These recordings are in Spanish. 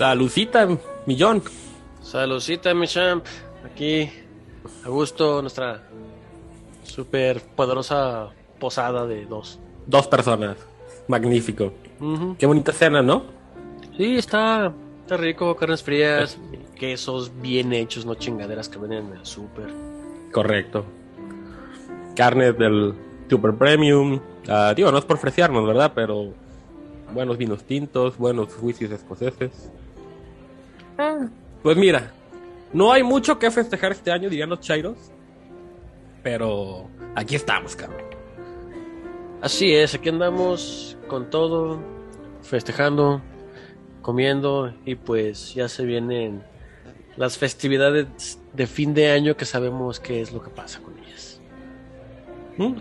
Salucita, millón. Salucita, mi champ. Aquí, a gusto, nuestra super poderosa posada de dos. Dos personas. Magnífico. Qué bonita cena, ¿no? Sí, está, está rico, carnes frías, quesos bien hechos, no chingaderas que venden en el super. Correcto. Carnes del super premium. Ah, digo, no es por freciarnos, ¿verdad? Pero buenos vinos tintos, buenos whiskies escoceses. Ah. Pues mira, no hay mucho que festejar este año, dirían los chairos. Pero aquí estamos, cabrón. Así es, aquí andamos con todo, festejando, comiendo y pues ya se vienen las festividades de fin de año que sabemos qué es lo que pasa con ellas. Mm.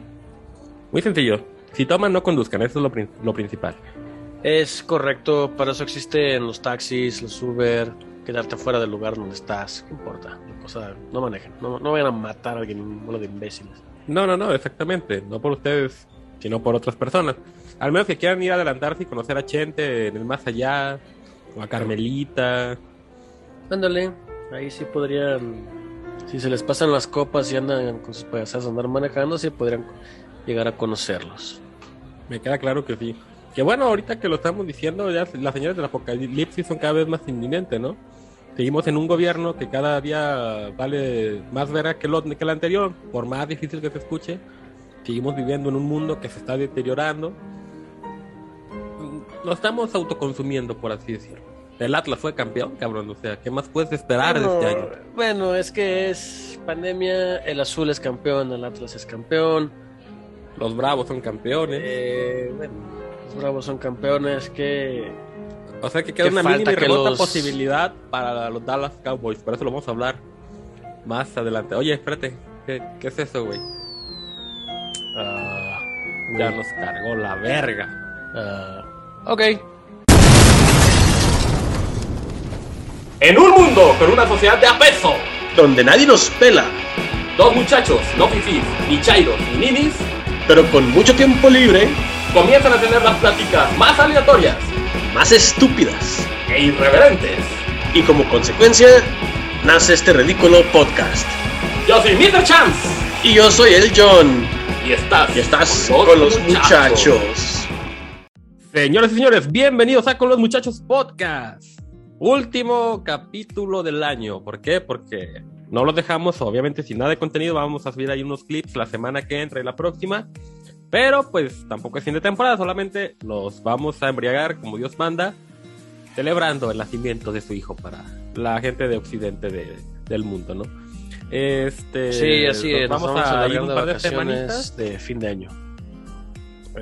Muy sencillo. Si toman, no conduzcan, eso es lo, principal. Es correcto, para eso existen los taxis, los Uber, quedarte fuera del lugar donde estás, ¿qué importa? no manejen, no, no vayan a matar a alguien, un de imbéciles. No, no, no, exactamente, no por ustedes, sino por otras personas. Al menos que quieran ir a adelantarse y conocer a Chente en el más allá, o a Carmelita. Ándale, ahí sí podrían, si se les pasan las copas y andan con sus payasadas andar manejando, sí podrían llegar a conocerlos. Me queda claro que sí. Que bueno, ahorita que lo estamos diciendo, ya las señales del apocalipsis son cada vez más inminentes, ¿no? Seguimos en un gobierno que cada día vale más vera que, lo, que el anterior, por más difícil que se escuche. Seguimos viviendo en un mundo que se está deteriorando. Lo estamos autoconsumiendo, por así decirlo. El Atlas fue campeón, cabrón. O sea, ¿qué más puedes esperar de este año? Bueno, es que es pandemia. El azul es campeón, el Atlas es campeón. Los Bravos son campeones. Eh, bueno, los Bravos son campeones. Que. O sea que queda una mínima y remota posibilidad para los Dallas Cowboys. Por eso lo vamos a hablar más adelante. Oye, espérate. ¿Qué, es eso, güey? Ah, ya nos cargó la verga. Uh, ok. En un mundo con una sociedad de apeso, donde nadie nos pela, dos muchachos, no fifís, ni chairos, ni ninis, pero con mucho tiempo libre, comienzan a tener las pláticas más aleatorias, más estúpidas e irreverentes. Y como consecuencia, nace este ridículo podcast. Yo soy Mr. Chance. Y yo soy el John. Y estás, y estás con los, muchachos. Señores y señores, bienvenidos a Con los Muchachos Podcast. Último capítulo del año. ¿Por qué? Porque no lo dejamos, obviamente, sin nada de contenido. Vamos a subir ahí unos clips la semana que entra y la próxima. Pero pues tampoco es fin de temporada, solamente los vamos a embriagar como Dios manda, celebrando el nacimiento de su hijo para la gente de Occidente del mundo, ¿no? Este, sí, así es. Vamos, a, ir un par de semanitas de fin de año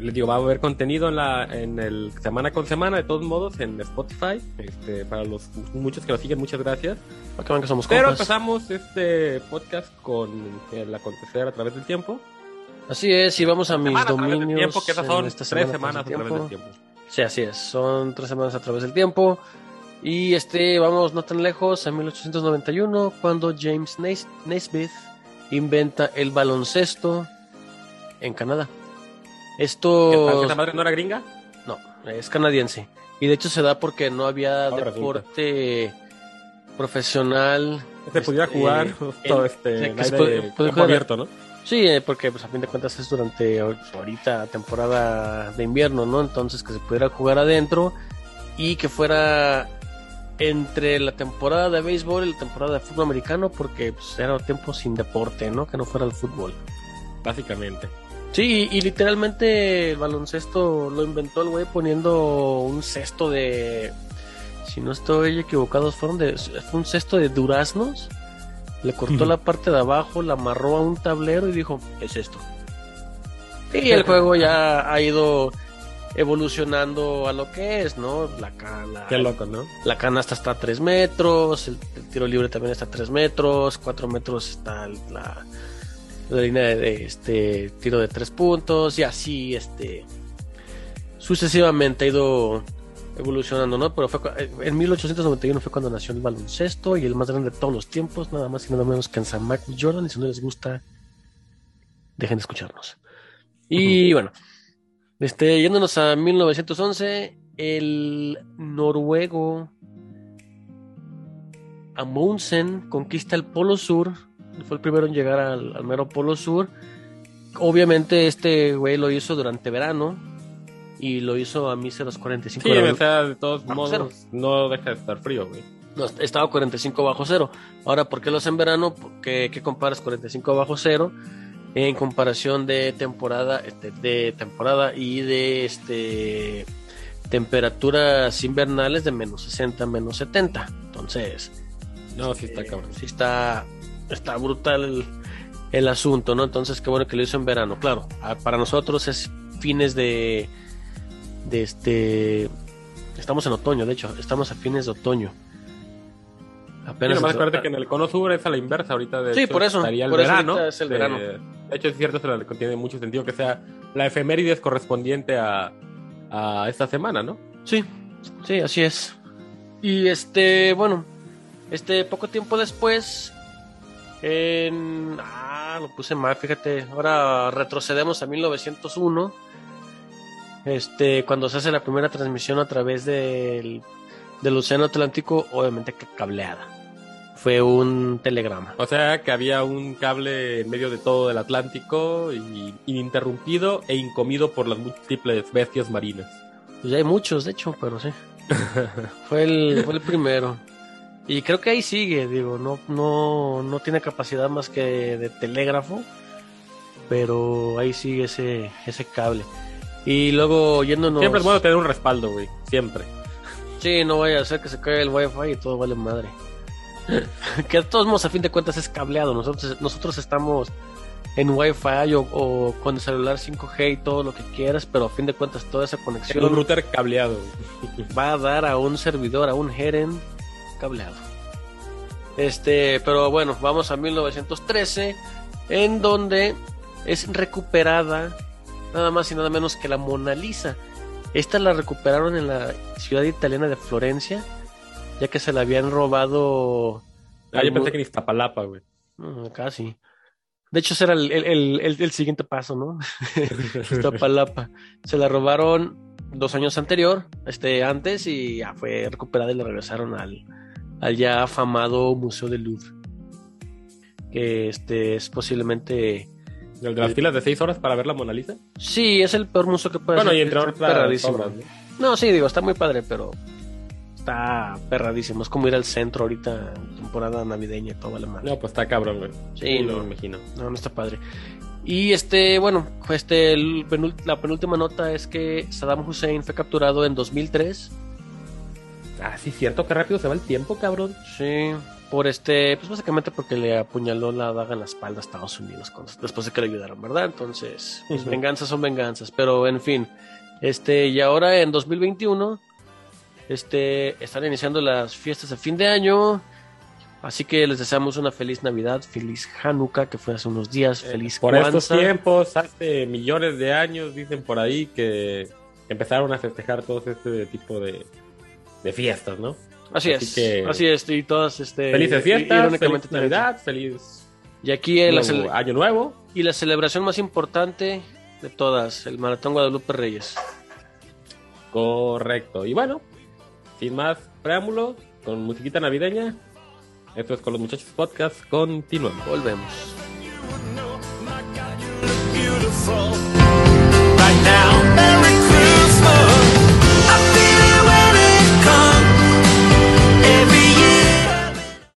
les digo, va a haber contenido en, la, en el semana con semana, de todos modos, en Spotify. Este, para los muchos que nos siguen, muchas gracias. Que somos Pero empezamos este podcast con el acontecer a través del tiempo. Así es, y vamos a mis dominios. Tiempo, que son tres semanas a través del tiempo. Sí, así es, son tres semanas a través del tiempo. Y este, vamos no tan lejos, a 1891, cuando James Naismith inventa el baloncesto en Canadá. Esto. ¿Esa madre no era gringa? No, es canadiense. Y de hecho se da porque no había deporte profesional. Se pudiera este, jugar todo este abierto, ¿no? Sí, eh, porque pues a fin de cuentas es durante ahorita temporada de invierno, ¿no? Entonces que se pudiera jugar adentro y que fuera entre la temporada de béisbol y la temporada de fútbol americano porque pues, era tiempo sin deporte, ¿no? Que no fuera el fútbol. Básicamente. Sí, y literalmente el baloncesto lo inventó el güey poniendo un cesto de. Si no estoy equivocado, fueron de, fue un cesto de duraznos. Le cortó la parte de abajo, la amarró a un tablero y dijo: Es esto. Y el juego ya ha ido evolucionando a lo que es, ¿no? La cana. Qué loco, ¿no? La canasta está a 3 metros, el, tiro libre también está a 3 metros, 4 metros está la, la línea de, este tiro de tres puntos y así este sucesivamente ha ido evolucionando, ¿no? Pero fue en 1891 fue cuando nació el baloncesto y el más grande de todos los tiempos, nada más y nada menos que en San Michael Jordan. Y si no les gusta, dejen de escucharnos. Y bueno, este, yéndonos a 1911, el noruego Amundsen conquista el Polo Sur, fue el primero en llegar al, al mero Polo Sur. Obviamente este güey lo hizo durante verano y lo hizo a míseros 45 Sí, grados. o sea, de todos modos, cero. no deja de estar frío, güey. No, estaba a 45 bajo cero. Ahora, ¿por qué lo hacen en verano? ¿Qué, qué comparas 45 bajo cero en comparación de temporada, este, de temporada y de este temperaturas invernales de menos 60, menos 70? Entonces, No, sí está eh, cabrón. sí está, está brutal el, el asunto, ¿no? Entonces, qué bueno que lo hizo en verano. Claro, a- para nosotros es fines de, de este, estamos en otoño, de hecho, estamos a fines de otoño. Apenas nomás acuérdate que en el cono sur es a la inversa ahorita. De Sí, hecho, por eso, Estaría el por verano. es el de- verano. De hecho, es cierto, se tiene mucho sentido que sea la efemérides correspondiente a, a esta semana, ¿no? Sí, sí, así es. Y este, bueno, este poco tiempo después, en... Ah, lo puse mal, fíjate. Ahora retrocedemos a 1901. Este, cuando se hace la primera transmisión a través del, del Océano Atlántico, obviamente que cableada. Fue un telegrama. O sea, que había un cable en medio de todo el Atlántico y ininterrumpido e incomido por las múltiples bestias marinas. Pues ya hay muchos, de hecho, pero sí. fue, el, fue el primero. Y creo que ahí sigue, digo, no, no, no tiene capacidad más que de telégrafo, pero ahí sigue ese, ese cable. Y luego yéndonos... Siempre es bueno tener un respaldo, güey. Siempre. Sí, no vaya a ser que se caiga el wifi y todo vale madre. que de todos modos, a fin de cuentas, es cableado. Nosotros, nosotros estamos en wifi o, o con el celular 5G y todo lo que quieras, pero a fin de cuentas toda esa En conexión un router cableado, va a dar a un servidor, a un Heren cableado. Este, pero bueno, vamos a 1913, en donde es recuperada nada más y nada menos que la Mona Lisa. Esta la recuperaron en la ciudad italiana de Florencia, ya que se la habían robado. Ah, yo pensé que en Iztapalapa, güey. Mm, casi. De hecho, ese era el, el- el- el- el siguiente paso, ¿no? Iztapalapa. Se la robaron dos años anterior, este, antes, y ya fue recuperada y la regresaron al, al ya afamado Museo del Louvre. Que este es posiblemente. El de las filas de seis horas para ver la Mona Lisa. Sí, es el peor museo que puede Bueno, ser. y entre Está otras perradísimo. obras, ¿no? No, sí, digo, está muy padre, pero está perradísimo. Es como ir al centro ahorita, temporada navideña y todo vale madre. No, pues está cabrón, güey. Sí, no no. me imagino. No, no está padre. Y este, bueno, este, el la penúltima nota es que Saddam Hussein fue capturado en 2003. Ah, sí, cierto, qué rápido se va el tiempo, cabrón. Sí. Por este, pues básicamente porque le apuñaló la daga en la espalda a Estados Unidos cuando- después de que le ayudaron, ¿verdad? Entonces, pues venganzas son venganzas. Pero en fin, este, y ahora en 2021, este, están iniciando las fiestas de fin de año. Así que les deseamos una feliz Navidad, feliz Hanukkah, que fue hace unos días, feliz Eh, Por estos tiempos, hace millones de años, dicen por ahí que empezaron a festejar todo este tipo de, de fiestas, ¿no? Así, Así es, que- así es, y todas este Felices fiestas, irónicamente feliz Navidad, feliz Y aquí nuevo cele- año nuevo. y la celebración más importante de todas, el Maratón Guadalupe Reyes. Correcto. Y bueno, sin más preámbulo, con musiquita navideña, esto es con los muchachos podcast, continuamos. Volvemos. beautiful. Right now,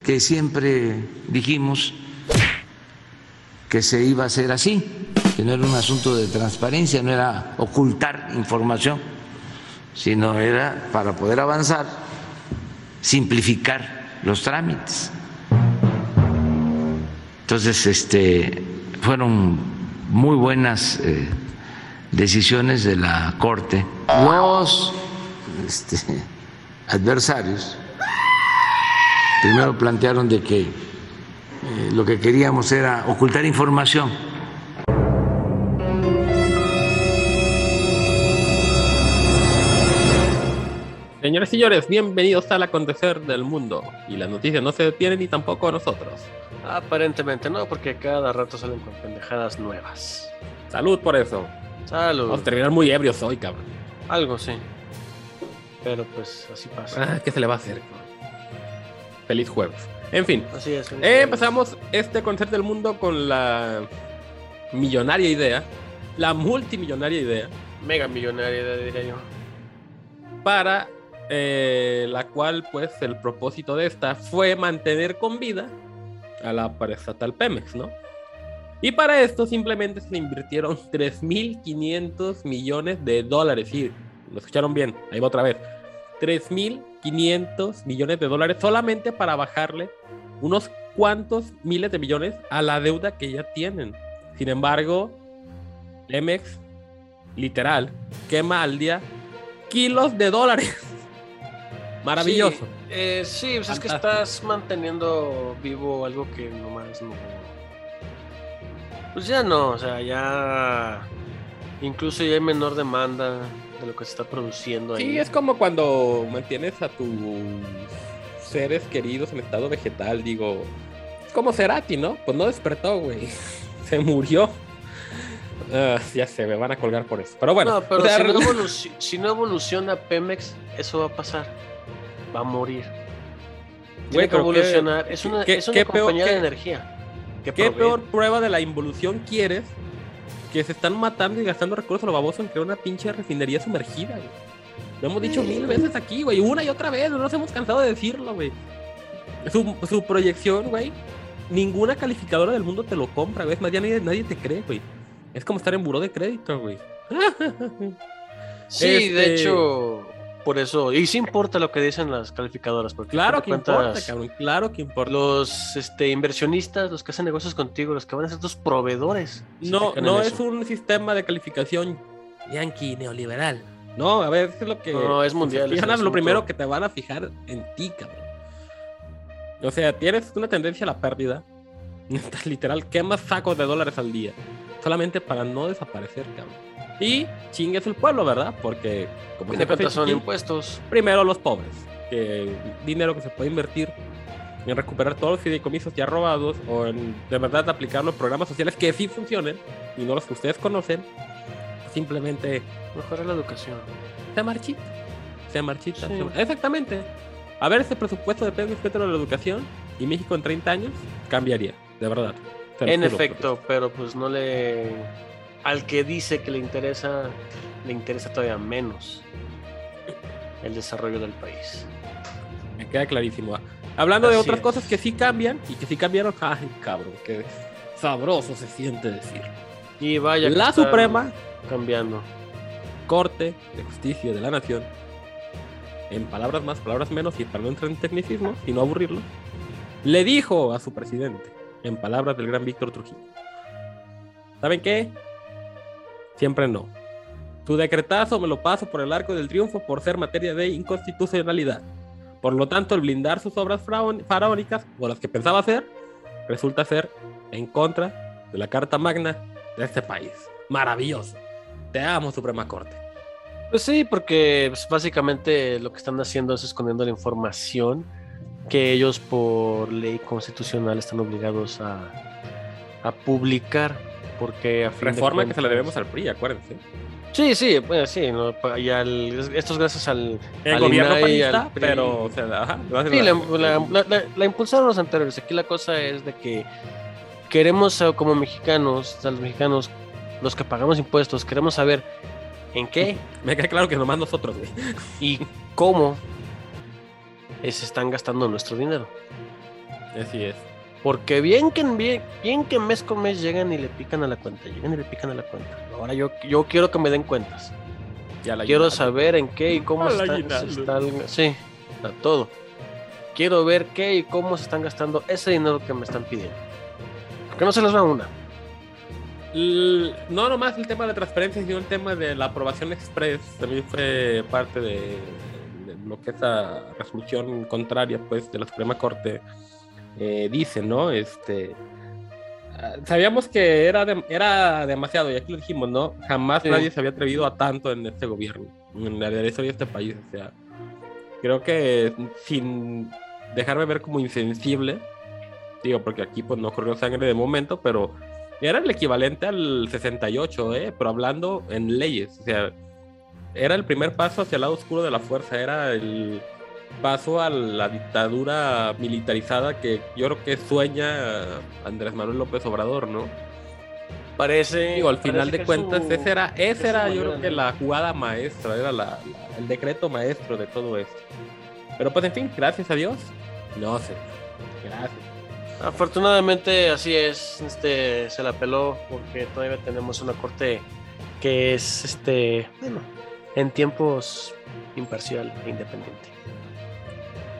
que siempre dijimos que se iba a hacer así, que no era un asunto de transparencia, no era ocultar información, sino era para poder avanzar, simplificar los trámites. Entonces, este, fueron muy buenas eh, decisiones de la Corte. Los este, adversarios primero plantearon de que eh, lo que queríamos era ocultar información. Señores y señores, bienvenidos al acontecer del mundo. Y las noticias no se detienen ni tampoco nosotros. Aparentemente no, porque cada rato salen con pendejadas nuevas. Salud por eso. Salud. Vamos a terminar muy ebrios hoy, cabrón. Algo sí. Pero pues así pasa. Ah, ¿qué se le va a hacer? Feliz jueves. En fin, Así es. eh, empezamos este concepto del mundo con la millonaria idea, la multimillonaria idea, Mega millonaria, diría yo. para eh, la cual pues el propósito de esta fue mantener con vida a la paraestatal Pemex, ¿no? Y para esto simplemente se le invirtieron 3.500 millones de dólares, sí, lo escucharon bien, ahí va otra vez, 3.500 millones de dólares solamente para bajarle unos cuantos miles de millones a la deuda que ya tienen. Sin embargo, Pemex, literal, quema al día kilos de dólares. Maravilloso. Sí, eh, sí, pues es que estás manteniendo vivo algo que nomás no. Pues ya no, o sea, ya. Incluso ya hay menor demanda de lo que se está produciendo ahí. Sí, es como cuando mantienes a tus seres queridos en estado vegetal, digo, es como Cerati, ¿no? Pues no despertó, güey. Se murió. Ah, ya se me van a colgar por eso. Pero bueno, no, pero o sea, si, no si evoluciona Pemex, eso va a pasar. Va a morir. Tiene que qué- evolucionar. es una, qué- es una peor- compañía de qué- energía. ¿qué provee. peor prueba de la involución quieres? Que se están matando y gastando recursos a lo baboso en crear una pinche refinería sumergida, güey. Lo hemos dicho mil veces aquí, güey. Una y otra vez, no nos hemos cansado de decirlo, güey. Su, su proyección, güey. Ninguna calificadora del mundo te lo compra, güey. Es más, ya nadie, nadie te cree, güey. Es como estar en buró de crédito, güey. Sí, Este- de hecho, por eso. Y sí importa lo que dicen las calificadoras. Porque Claro que importa, cabrón. Claro que importa. Los este, inversionistas, los que hacen negocios contigo, los que van a ser tus proveedores. No, no es un sistema de calificación yankee neoliberal. No, a ver, es lo que. No, es mundial, es lo primero que te van a fijar en ti, cabrón. O sea, tienes una tendencia a la pérdida. Estás literal, quemas sacos de dólares al día. Solamente para no desaparecer, cabrón. Y chingues el pueblo, ¿verdad? Porque, como se cuentas dice son impuestos. primero los pobres, que dinero que se puede invertir en recuperar todos los fideicomisos ya robados o en de verdad aplicar los programas sociales que sí funcionen y no los que ustedes conocen, simplemente Mejorar la educación. se marchita, se marchita. Sí. se Exactamente. A ver, ese presupuesto de Pedro Petro de la educación y México en 30 años cambiaría, de verdad. En efecto, pero pues no le. Al que dice que le interesa, le interesa todavía menos el desarrollo del país. Me queda clarísimo. Hablando de otras es. cosas que sí cambian y que sí cambiaron, ay, cabrón, qué sabroso se siente decirlo. Y vaya. La Suprema Cambiando. Corte de Justicia de la Nación, en palabras más, palabras menos, y para no entrar en tecnicismo y no aburrirlo, le dijo a su presidente, en palabras del gran Víctor Trujillo, ¿saben qué? Siempre no. Tu decretazo me lo paso por el arco del triunfo por ser materia de inconstitucionalidad. Por lo tanto, el blindar sus obras faraón- faraónicas, o las que pensaba hacer, resulta ser en contra de la Carta Magna de este país. Maravilloso. Te amo, Suprema Corte. Pues sí, porque pues, básicamente lo que están haciendo es escondiendo la información que ellos por ley constitucional están obligados a publicar. Porque a fin de Reforma que se la debemos al PRI, acuérdense. Sí, sí, pues sí, no, y al- esto es gracias al, El al gobierno INAI, panista, al PRI. pero, o sea, ajá, lo hace Sí, la- la, la- la- la- la impulsaron los anteriores. Aquí la cosa es de que queremos eh, como mexicanos, o sea, los mexicanos, los que pagamos impuestos, queremos saber en qué Me queda claro que nomás nosotros, güey. y cómo se están gastando nuestro dinero. Así es. Porque bien que, bien, bien que mes con mes llegan y le pican a la cuenta, llegan y le pican a la cuenta. Ahora yo, yo quiero que me den cuentas. Ya la Quiero saber en qué y cómo se están, se están- Sí, a todo. Quiero ver qué y cómo se están gastando ese dinero que me están pidiendo. Porque no se les va una. L- No nomás el tema de transparencia, sino el tema de la aprobación express también fue parte de, de lo que esa resolución contraria pues de la Suprema Corte eh, dice, ¿no? Este ah, sabíamos que era de- era demasiado y aquí lo dijimos, ¿no? Jamás Sí. nadie se había atrevido a tanto en este gobierno, en la historia de este país, o sea, creo que sin dejarme ver como insensible, digo, porque aquí pues no corrió sangre de momento, pero era el equivalente al 68, ¿eh? Pero hablando en leyes. O sea, era el primer paso hacia el lado oscuro de la fuerza. Era el paso a la dictadura militarizada que yo creo que sueña Andrés Manuel López Obrador, ¿no? Parece. Digo, al final de cuentas, su- esa era, esa era yo creo que la jugada maestra, era la, la- el decreto maestro de todo esto. Pero pues en fin, gracias a Dios, no sé. Gracias. Afortunadamente así es, este se la peló porque todavía tenemos una corte que es este, bueno, en tiempos imparcial e independiente.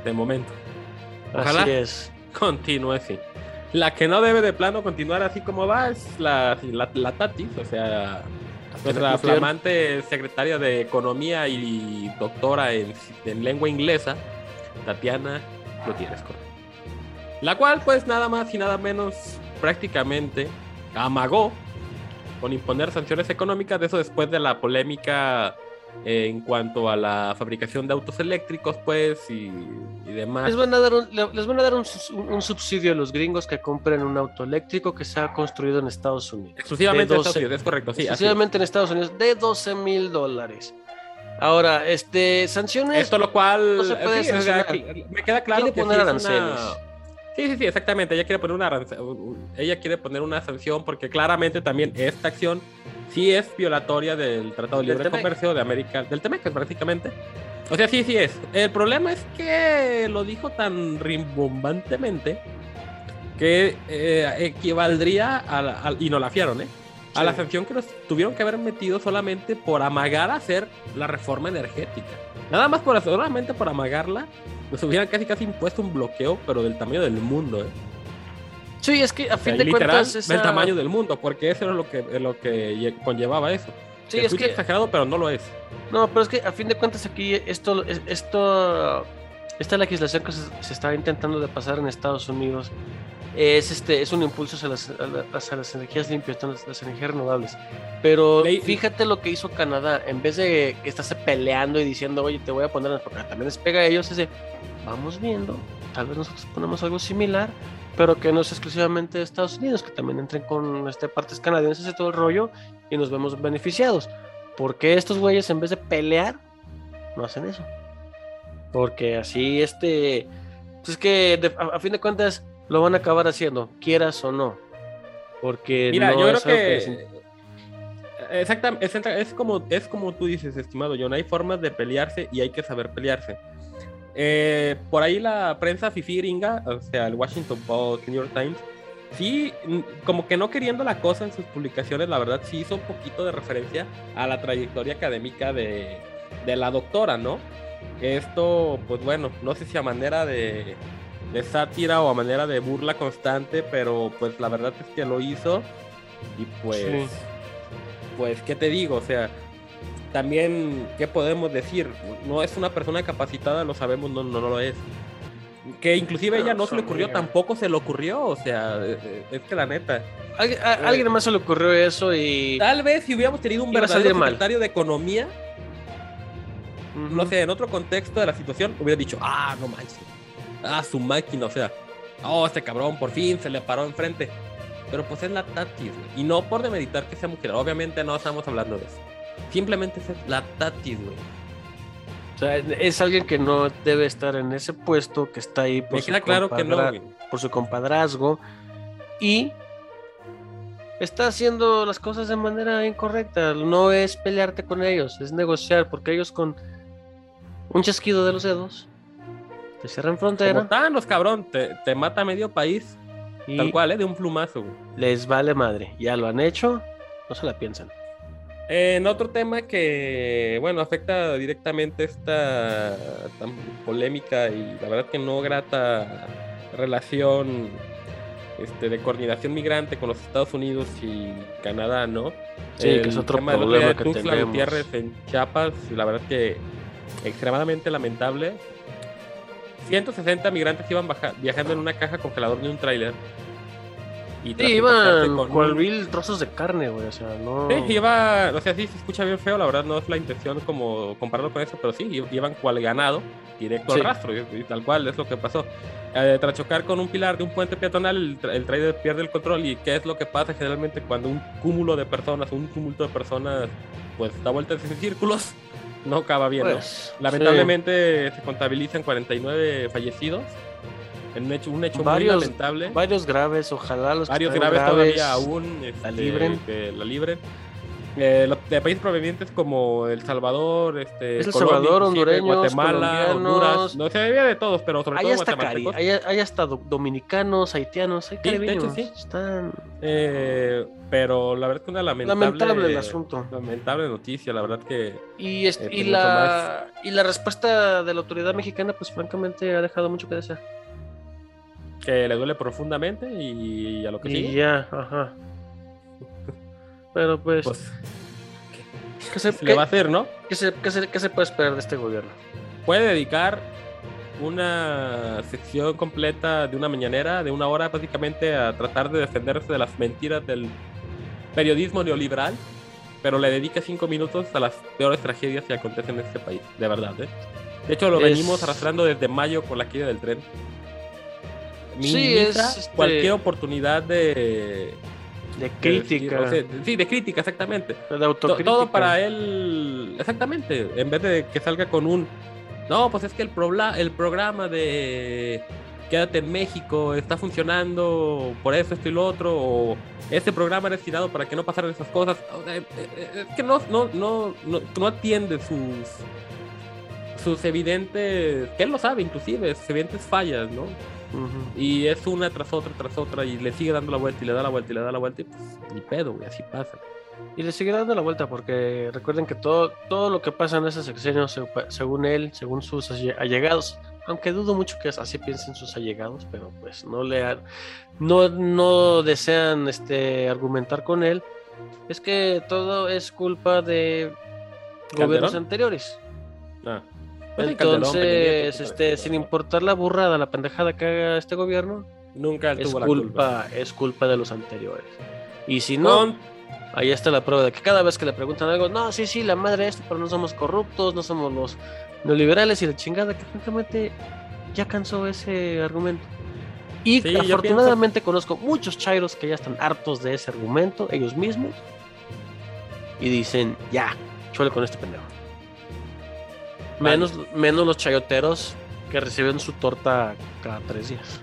De momento. Ojalá. Así es. Continúe así. La que no debe de plano continuar así como va es la, la, la Tatis, o sea, nuestra flamante secretaria de Economía y doctora en, en lengua inglesa, Tatiana Gutiérrez Correa. La cual, pues nada más y nada menos, prácticamente amagó con imponer sanciones económicas, de eso después de la polémica en cuanto a la fabricación de autos eléctricos, pues, y, y demás. Les van a dar, un, le- les van a dar un, sus- un- un subsidio a los gringos que compren un auto eléctrico que se ha construido en Estados Unidos. Exclusivamente en Estados 12 Unidos, es correcto, sí. es. exclusivamente en Estados Unidos, de 12 mil dólares. Ahora, este, sanciones. Esto lo cual no se puede sí, o sea, sancionar. que- me queda claro que poner sí es una- aranceles. Sí, sí, sí, exactamente. Ella quiere poner una ella quiere poner una sanción porque claramente también esta acción sí es violatoria del Tratado de Libre Temec. Comercio de América, del Temec prácticamente. O sea, sí, sí es. El problema es que lo dijo tan rimbombantemente que eh, equivaldría a, la- al- y no la fiaron, ¿eh? A Sí. la sanción que nos tuvieron que haber metido solamente por amagar a hacer la reforma energética. Nada más por solamente por amagarla, nos hubieran casi casi impuesto un bloqueo, pero del tamaño del mundo, ¿eh? Sí, es que a O sea, fin de literal, cuentas. del esa- tamaño del mundo, porque eso era lo que, lo que lle- conllevaba eso. Sí, es que. exagerado, pero no lo es. No, pero es que a fin de cuentas aquí esto, es- esto, esta legislación que se, se está intentando de pasar en Estados Unidos es este es un impulso hacia las, hacia las energías limpias, las, las energías renovables. Pero fíjate lo que hizo Canadá, en vez de que estarse peleando y diciendo, oye, te voy a poner, porque también les pega a ellos, es de, vamos viendo, tal vez nosotros ponemos algo similar, pero que no es exclusivamente de Estados Unidos, que también entren con este, partes canadienses y todo el rollo y nos vemos beneficiados. Porque estos güeyes en vez de pelear, no hacen eso? Porque así este... pues es que de- a, a fin de cuentas lo van a acabar haciendo, quieras o no. Porque Mira, no yo es creo que. in- Exactamente, es, es como, es como tú dices, estimado John. Hay formas de pelearse y hay que saber pelearse. Eh, por ahí la prensa fifi gringa, o sea, el Washington Post, New York Times, sí, como que no queriendo la cosa en sus publicaciones, la verdad sí hizo un poquito de referencia a la trayectoria académica de, de la doctora, ¿no? Esto, pues bueno, no sé si a manera de, de sátira o a manera de burla constante, pero pues la verdad es que lo hizo y pues, Sí. pues, ¿qué te digo? O sea, también, ¿qué podemos decir? No es una persona capacitada, lo sabemos, no, no, no lo es. Que inclusive No, ella no se le ocurrió, tampoco se le ocurrió, o sea, eh, eh, es que la neta. Alguien- a, alguien más se le ocurrió eso y... Tal vez si hubiéramos tenido un a verdadero mal. secretario de economía, no sé, en otro contexto de la situación, hubiera dicho, ah, no manches, ah, su máquina, o sea, oh, este cabrón por fin se le paró enfrente. Pero pues es la Tatis. Y no por demeritar que sea mujer, obviamente no estamos hablando de eso. Simplemente es la Tatis, güey. O sea, es alguien que no debe estar en ese puesto, que está ahí por, Me su, queda claro que no, compadra- güey. por su compadrazgo y está haciendo las cosas de manera incorrecta. No es pelearte con ellos, es negociar, porque ellos con un chasquido de los dedos te cierran frontera están los cabrón, te, te mata medio país, y tal cual, ¿eh? De un plumazo, güey. les vale madre. Ya lo han hecho, no se la piensan. En otro tema que, bueno, afecta directamente esta tan polémica y la verdad que no grata relación este, de coordinación migrante con los Estados Unidos y Canadá, ¿no? Sí, que es otro tema problema de que Tuxtla tenemos. Gutiérrez en Chiapas, la verdad que extremadamente lamentable. 160 migrantes iban viajando en una caja congelador de un tráiler. Y Sí, iban con cual mil trozos de carne, güey. O sea, no. Sí, iba, o sea, sí se escucha bien feo, la verdad no es la intención como compararlo con eso, pero sí, iban cual ganado directo Sí. al rastro, y, y tal cual es lo que pasó. Eh, tras chocar con un pilar de un puente peatonal, el, tra- el trailer pierde el control y ¿qué es lo que pasa generalmente cuando un cúmulo de personas, un tumulto de personas, pues da vueltas en círculos? no acaba bien, ¿no? Pues, Lamentablemente se contabilizan 49 fallecidos. Un hecho, un hecho Varios- muy lamentable. varios graves, ojalá los Varios estén graves, todavía aún este, la libren. que la libren. Eh, los de países provenientes como El Salvador, este, Es El Colombia, Salvador, hondureños, Guatemala. Honduras. No se veía de todos, pero sobre Hay todo hasta, cari hay, hay hasta do- dominicanos, haitianos, hay Sí, de hecho, sí. Están Eh, pero la verdad que una lamentable, lamentable el asunto. Lamentable noticia, la verdad que Y, es- Eh, y, pues, la, y la respuesta de la autoridad mexicana, pues francamente ha dejado mucho que desear. Que le duele profundamente y a lo que Y sigue. ya, ajá. Pero pues, Pues, ¿qué, se, le va a hacer, ¿no? qué se- qué se- qué se puede esperar de este gobierno? Puede dedicar una sección completa de una mañanera, de una hora básicamente, a tratar de defenderse de las mentiras del periodismo neoliberal, pero le dedica cinco minutos a las peores tragedias que acontecen en este país, de verdad. ¿eh? De hecho, lo Es- venimos arrastrando desde mayo con la caída del tren. Sí, es, este- cualquier oportunidad de, De crítica, decir, o sea, sí, de crítica, exactamente. de To- autocrítica. todo para él, exactamente, en vez de que salga con un, no, pues es que el, probla- el programa de Quédate en México está funcionando por eso, esto y lo otro, o este programa era destinado para que no pasaran esas cosas, O sea, eh, eh, es que no, no, no, no, no atiende sus, sus evidentes, que él lo sabe inclusive, sus evidentes fallas, ¿no? Y es una tras otra, tras otra, y le sigue dando la vuelta, y le da la vuelta, y le da la vuelta, y pues ni pedo, güey, así pasa. Y le seguirá dando la vuelta porque recuerden que todo, todo lo que pasa en ese sexenio, se- según él, según sus alle- allegados, aunque dudo mucho que así piensen sus allegados, pero pues no le ha- no, no desean este argumentar con él, es que todo es culpa de gobiernos ¿Calderón? anteriores. Ah. Pues Entonces, de este, sin importar la burrada, la pendejada que haga este gobierno, Nunca es tuvo la culpa, es culpa de los anteriores. Y si no, Ahí está la prueba de que cada vez que le preguntan algo, no, sí, sí, la madre esto, pero no somos corruptos, no somos los neoliberales y la chingada, que francamente ya cansó ese argumento. Y Sí, afortunadamente conozco muchos chairos que ya están hartos de ese argumento, ellos mismos, y dicen, ya, chuele con este pendejo. Menos, menos los chayoteros que reciben su torta cada tres días.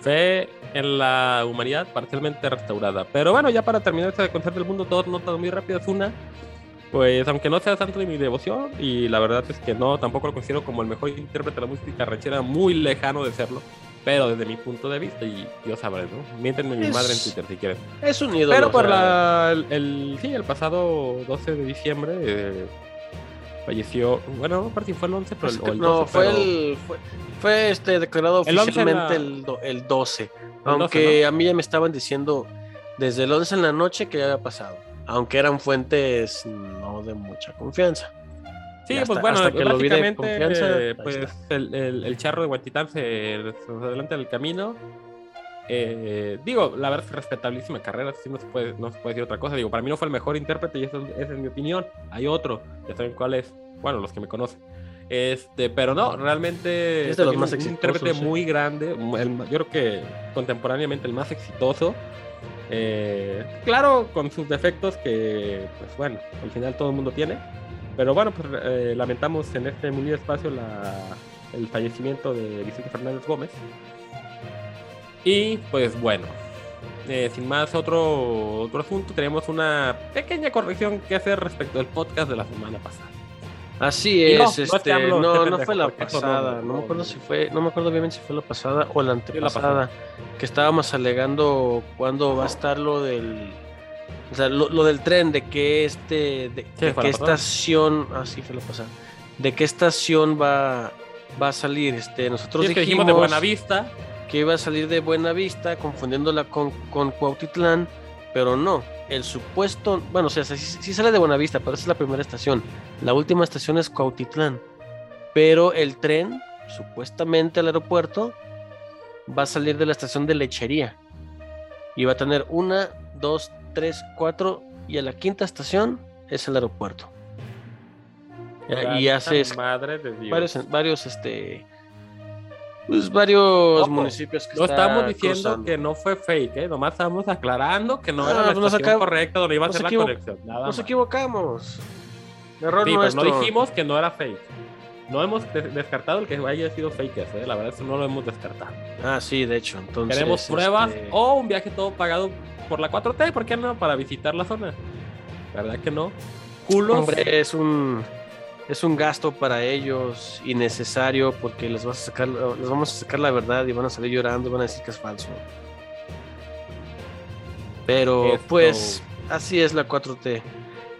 fe en la humanidad parcialmente restaurada. Pero bueno, ya para terminar este concierto del mundo, dos notas muy rápidas. Una, pues aunque no sea santo de mi devoción, y la verdad es que no, tampoco lo considero como el mejor intérprete de la música ranchera, muy lejano de serlo. Pero desde mi punto de vista, y Dios sabe, ¿no? Miéntenme mi madre en Twitter si quieren. Es un ídolo. Pero por la, el, el- sí, el pasado 12 de diciembre eh, falleció, bueno, no si fue el 11, pero Pues el, o el no, 12, fue pero- el fue, fue, este declarado El 11 oficialmente en la- el, do- el 12. 12, Aunque a mí ya me estaban diciendo desde el 11 en la noche que ya había pasado. Aunque eran fuentes no de mucha confianza. Sí, Y hasta- pues bueno, hasta que lo vi de eh, pues el, el- el charro de Guantitán se, se adelanta del camino. Eh, digo, la verdad es respetabilísima carrera, sí no se, puede, no se puede decir otra cosa. Digo, para mí no fue el mejor intérprete y eso, esa es mi opinión. Hay otro, ya saben cuál es, bueno, los que me conocen. Este, pero no, realmente Es de los más un intérprete sí. muy grande, el- yo creo que contemporáneamente el más exitoso. Eh, claro, con sus defectos que, pues bueno, al final todo el mundo tiene. Pero bueno, pues eh, lamentamos en este humilde espacio la- el fallecimiento de Vicente Fernández Gómez. Y pues bueno, eh, sin más otro, otro asunto, tenemos una pequeña corrección que hacer respecto del podcast de la semana pasada. Así es, no este, no, no fue la pasada, no, me acuerdo si fue, no me acuerdo bien si fue la pasada o la la antepasada, que estábamos alegando cuándo va a estar lo del, o sea, lo, lo del tren, de que este, de, Sí, de fue qué pasada. estación, ah sí fue la pasada, de qué estación va, va a salir, este, nosotros Sí, dijimos, dijimos de Buenavista. Que iba a salir de Buenavista, confundiéndola con, con Cuautitlán, pero no. El supuesto, bueno, o sea, sí, sí sale de Buenavista, pero esa es la primera estación. La última estación es Cuautitlán. Pero el tren, supuestamente al aeropuerto, va a salir de la estación de lechería. Y va a tener una, dos, tres, cuatro, y a la quinta estación es el aeropuerto. Y hace es- Madre de Dios. varios, varios, este, pues varios Ojo, municipios que No estamos diciendo cruzando. que no fue fake, ¿eh? Nomás estamos aclarando que no Ah, era la pues estación acab- correcta donde iba a ser la conexión. Nada Nos más. equivocamos. Error Sí, pero nuestro. no dijimos que no era fake. No hemos de- descartado el que haya sido fake ¿eh? la verdad eso no lo hemos descartado. Ah, sí, de hecho. Entonces, Queremos pruebas este, o un viaje todo pagado por la 4T, ¿por qué no? Para visitar la zona. La verdad que no. Culos. Hombre, es un es un gasto para ellos innecesario porque les vas a sacar les vamos a sacar la verdad y van a salir llorando y van a decir que es falso. Pero Esto- pues así es la 4T.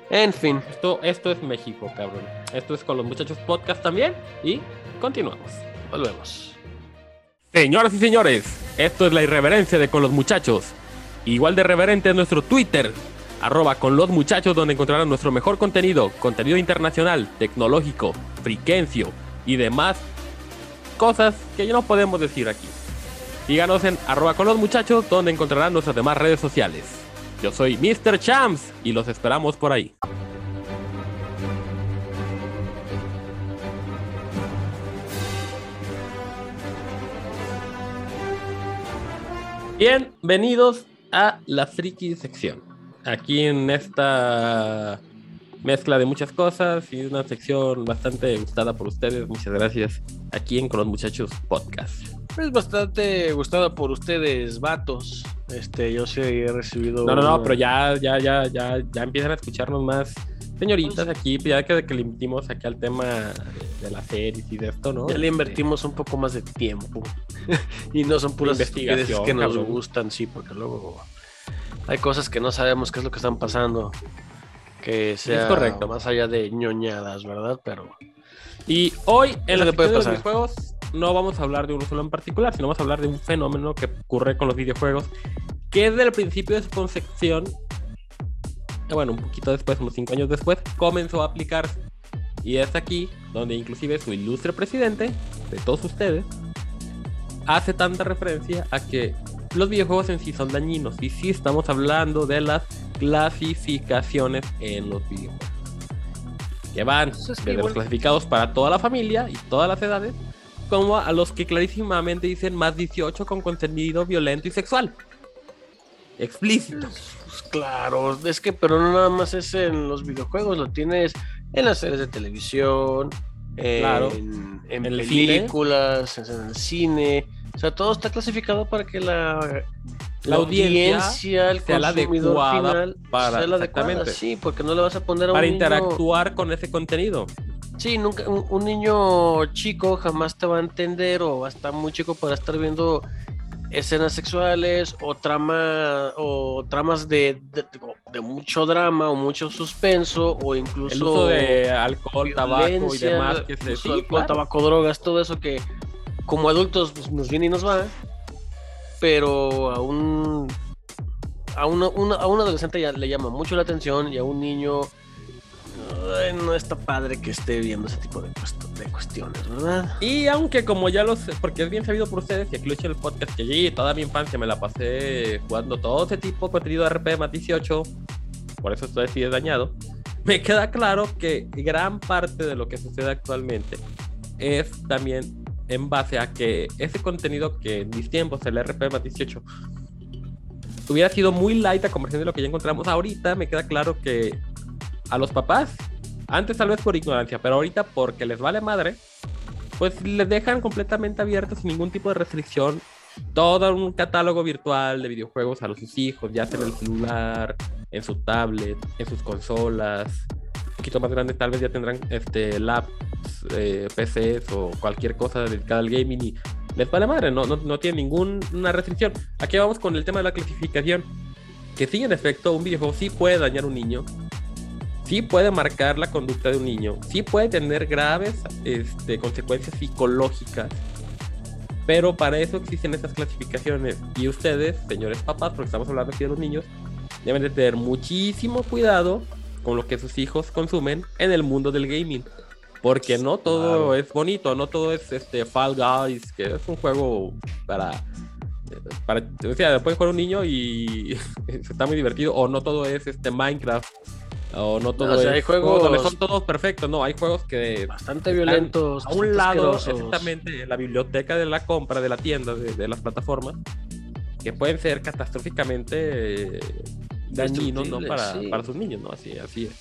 En fin, Esto, esto es México, cabrón. Esto es con los muchachos podcast también. Y continuamos. volvemos. Señoras y señores, esto es la irreverencia de con los muchachos. Igual de reverente es nuestro Twitter, arroba con los muchachos, donde encontrarán nuestro mejor contenido, contenido internacional, tecnológico, friquencio y demás cosas que ya no podemos decir aquí. Síganos en arroba con los muchachos, donde encontrarán nuestras demás redes sociales. Yo soy Mr. Champs y los esperamos por ahí. Bienvenidos a la friki sección. Aquí en esta mezcla de muchas cosas y una sección bastante gustada por ustedes. Muchas gracias. Aquí en Con los Muchachos Podcast. Es bastante gustada por ustedes, vatos. Este, yo sí he recibido No, no, no, pero ya, ya, ya, ya, ya empiezan a escucharnos más señoritas aquí, ya que, que le invitimos aquí al tema de, las series y de esto, ¿no? Ya le Este, invertimos un poco más de tiempo. y no son puras Investigación, estupideces que nos cabrón. gustan, sí, porque luego hay cosas que no sabemos qué es lo que están pasando. Que sea correcto. más allá de ñoñadas, ¿verdad? Pero Y hoy en la puede de los videojuegos no vamos a hablar de uno solo en particular, sino vamos a hablar de un fenómeno que ocurre con los videojuegos, que desde el principio de su concepción, eh, bueno, un poquito después, unos cinco años después, comenzó a aplicarse. Y es aquí donde inclusive su ilustre presidente, de todos ustedes, hace tanta referencia a que los videojuegos en sí son dañinos. Y sí estamos hablando de las clasificaciones en los videojuegos. Que van Pues desde los clasificados para toda la familia y todas las edades, como a los que clarísimamente dicen más 18 con contenido violento y sexual. Explícito. pues claro, es que pero no nada más es en los videojuegos, lo tienes en las series de televisión, en, Claro. en películas, en el cine. O sea, todo está clasificado para que la, La audiencia el sea la adecuada final, para- sea la adecuada, sí, porque no le vas a poner a Para un niño- interactuar con ese contenido. Sí, nunca, un, un niño chico jamás te va a entender o va a estar muy chico para estar viendo escenas sexuales o trama o tramas de, de, de mucho drama o mucho suspenso o incluso El uso de alcohol, tabaco y demás. Que se, sí, alcohol, claro. tabaco, drogas, todo eso que como adultos pues, nos viene y nos va, pero a un a, a un adolescente ya le llama mucho la atención y a un niño ay, no está padre que esté viendo ese tipo de, cuest- de cuestiones, ¿verdad? Y aunque como ya lo sé, porque es bien sabido por ustedes, hecho en el podcast, que yo toda mi infancia me la pasé jugando todo ese tipo de contenido de RP más 18, por eso estoy así de dañado, me queda claro que gran parte de lo que sucede actualmente es también en base a que ese contenido que en mis tiempos, el RP más 18, hubiera sido muy light a conversión de lo que ya encontramos ahorita, me queda claro que a los papás, antes tal vez por ignorancia, pero ahorita porque les vale madre, pues les dejan completamente abiertos sin ningún tipo de restricción todo un catálogo virtual de videojuegos a los sus hijos, ya sea en el celular, en su tablet, en sus consolas. Poquito más grandes tal vez ya tendrán este laptops, eh, PCs o cualquier cosa dedicada al gaming y les vale madre, no, no, no tiene ninguna restricción. Aquí vamos con el tema de la clasificación. Que sí, en efecto, un videojuego sí puede dañar a un niño, sí puede marcar la conducta de un niño, sí puede tener graves este, consecuencias psicológicas, pero para eso existen estas clasificaciones. Y ustedes, señores papás, porque estamos hablando aquí de los niños, deben de tener muchísimo cuidado con lo que sus hijos consumen en el mundo del gaming. Porque no todo Claro. es bonito, no todo es este Fall Guys, que es un juego para para o sea, puede jugar un niño y está muy divertido o no todo es este Minecraft o no todo o sea, es hay juegos- donde son todos perfectos, no, hay juegos que Bastante violentos. a un lado, asquerosos. exactamente, la biblioteca de la compra de la tienda, de, de las plataformas, que pueden ser catastróficamente dañinos ¿no? Para, sí. para sus niños, ¿no? Así, así es.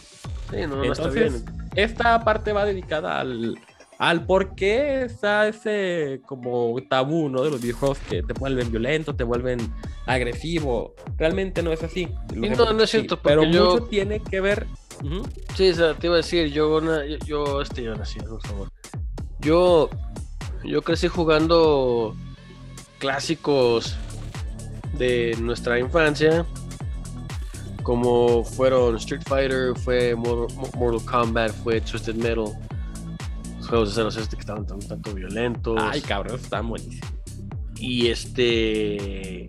Sí, no, no está Entonces, bien. esta parte va dedicada al, al por qué está ese como tabú, ¿no? De los videojuegos que te vuelven violento, te vuelven agresivo. Realmente no es así. No, es sí, cierto, pero yo- mucho tiene que ver. Sí, o sea, te iba a decir, yo, na- yo, yo, este, yo nací, por favor. Yo, yo crecí jugando clásicos de nuestra infancia, como fueron Street Fighter, fue Mortal, Mortal Kombat, fue Twisted Metal, los juegos de 0 que estaban tan, tanto violentos. Ay, cabrón, está buenísimo. Y este.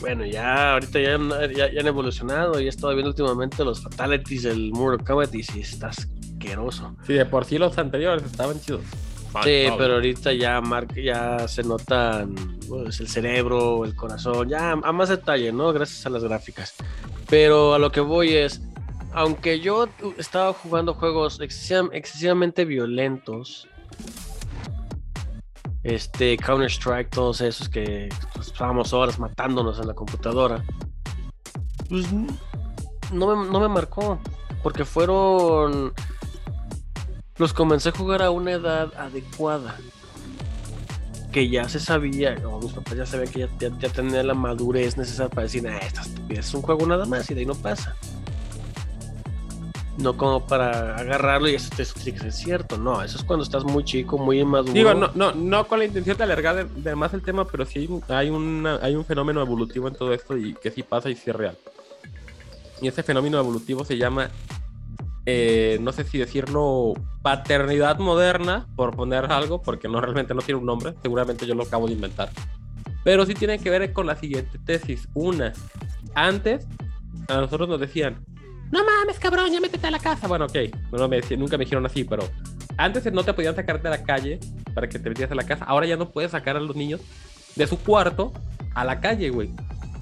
Bueno, ya ahorita ya, han- ya, ya han evolucionado. Ya he estado viendo últimamente los fatalities del Mortal Kombat y sí, está asqueroso. Sí, de por sí los anteriores estaban chidos. Sí, pero ahorita ya marca, ya se notan pues, el cerebro, el corazón, ya a más detalle, ¿no? Gracias a las gráficas. Pero a lo que voy es, aunque yo estaba jugando juegos excesiva- excesivamente violentos, este Counter Strike, todos esos que pues, pasábamos horas matándonos en la computadora, pues no me, no me marcó, porque fueron los comencé a jugar a una edad adecuada. Que ya se sabía, o mis papás ya sabían que ya, tenía la madurez necesaria para decir, ah, esta es un juego nada más y de ahí no pasa. No como para agarrarlo y eso, que ser cierto, no, eso es cuando estás muy chico, muy inmaduro. Digo, no, no, no con la intención de alargar de, el tema, pero sí hay, una- hay un fenómeno evolutivo en todo esto y que sí pasa y sí es real. Y ese fenómeno evolutivo se llama, eh, no sé si decirlo, paternidad moderna, por poner algo, porque no realmente no tiene un nombre, seguramente yo lo acabo de inventar. Pero sí tiene que ver con la siguiente tesis. Una, antes a nosotros nos decían, no mames, cabrón, ya métete a la casa. Bueno, ok, no me decían- nunca me dijeron así, pero antes no te podían sacar de la calle para que te metieras a la casa. Ahora ya no puedes sacar a los niños de su cuarto a la calle, güey.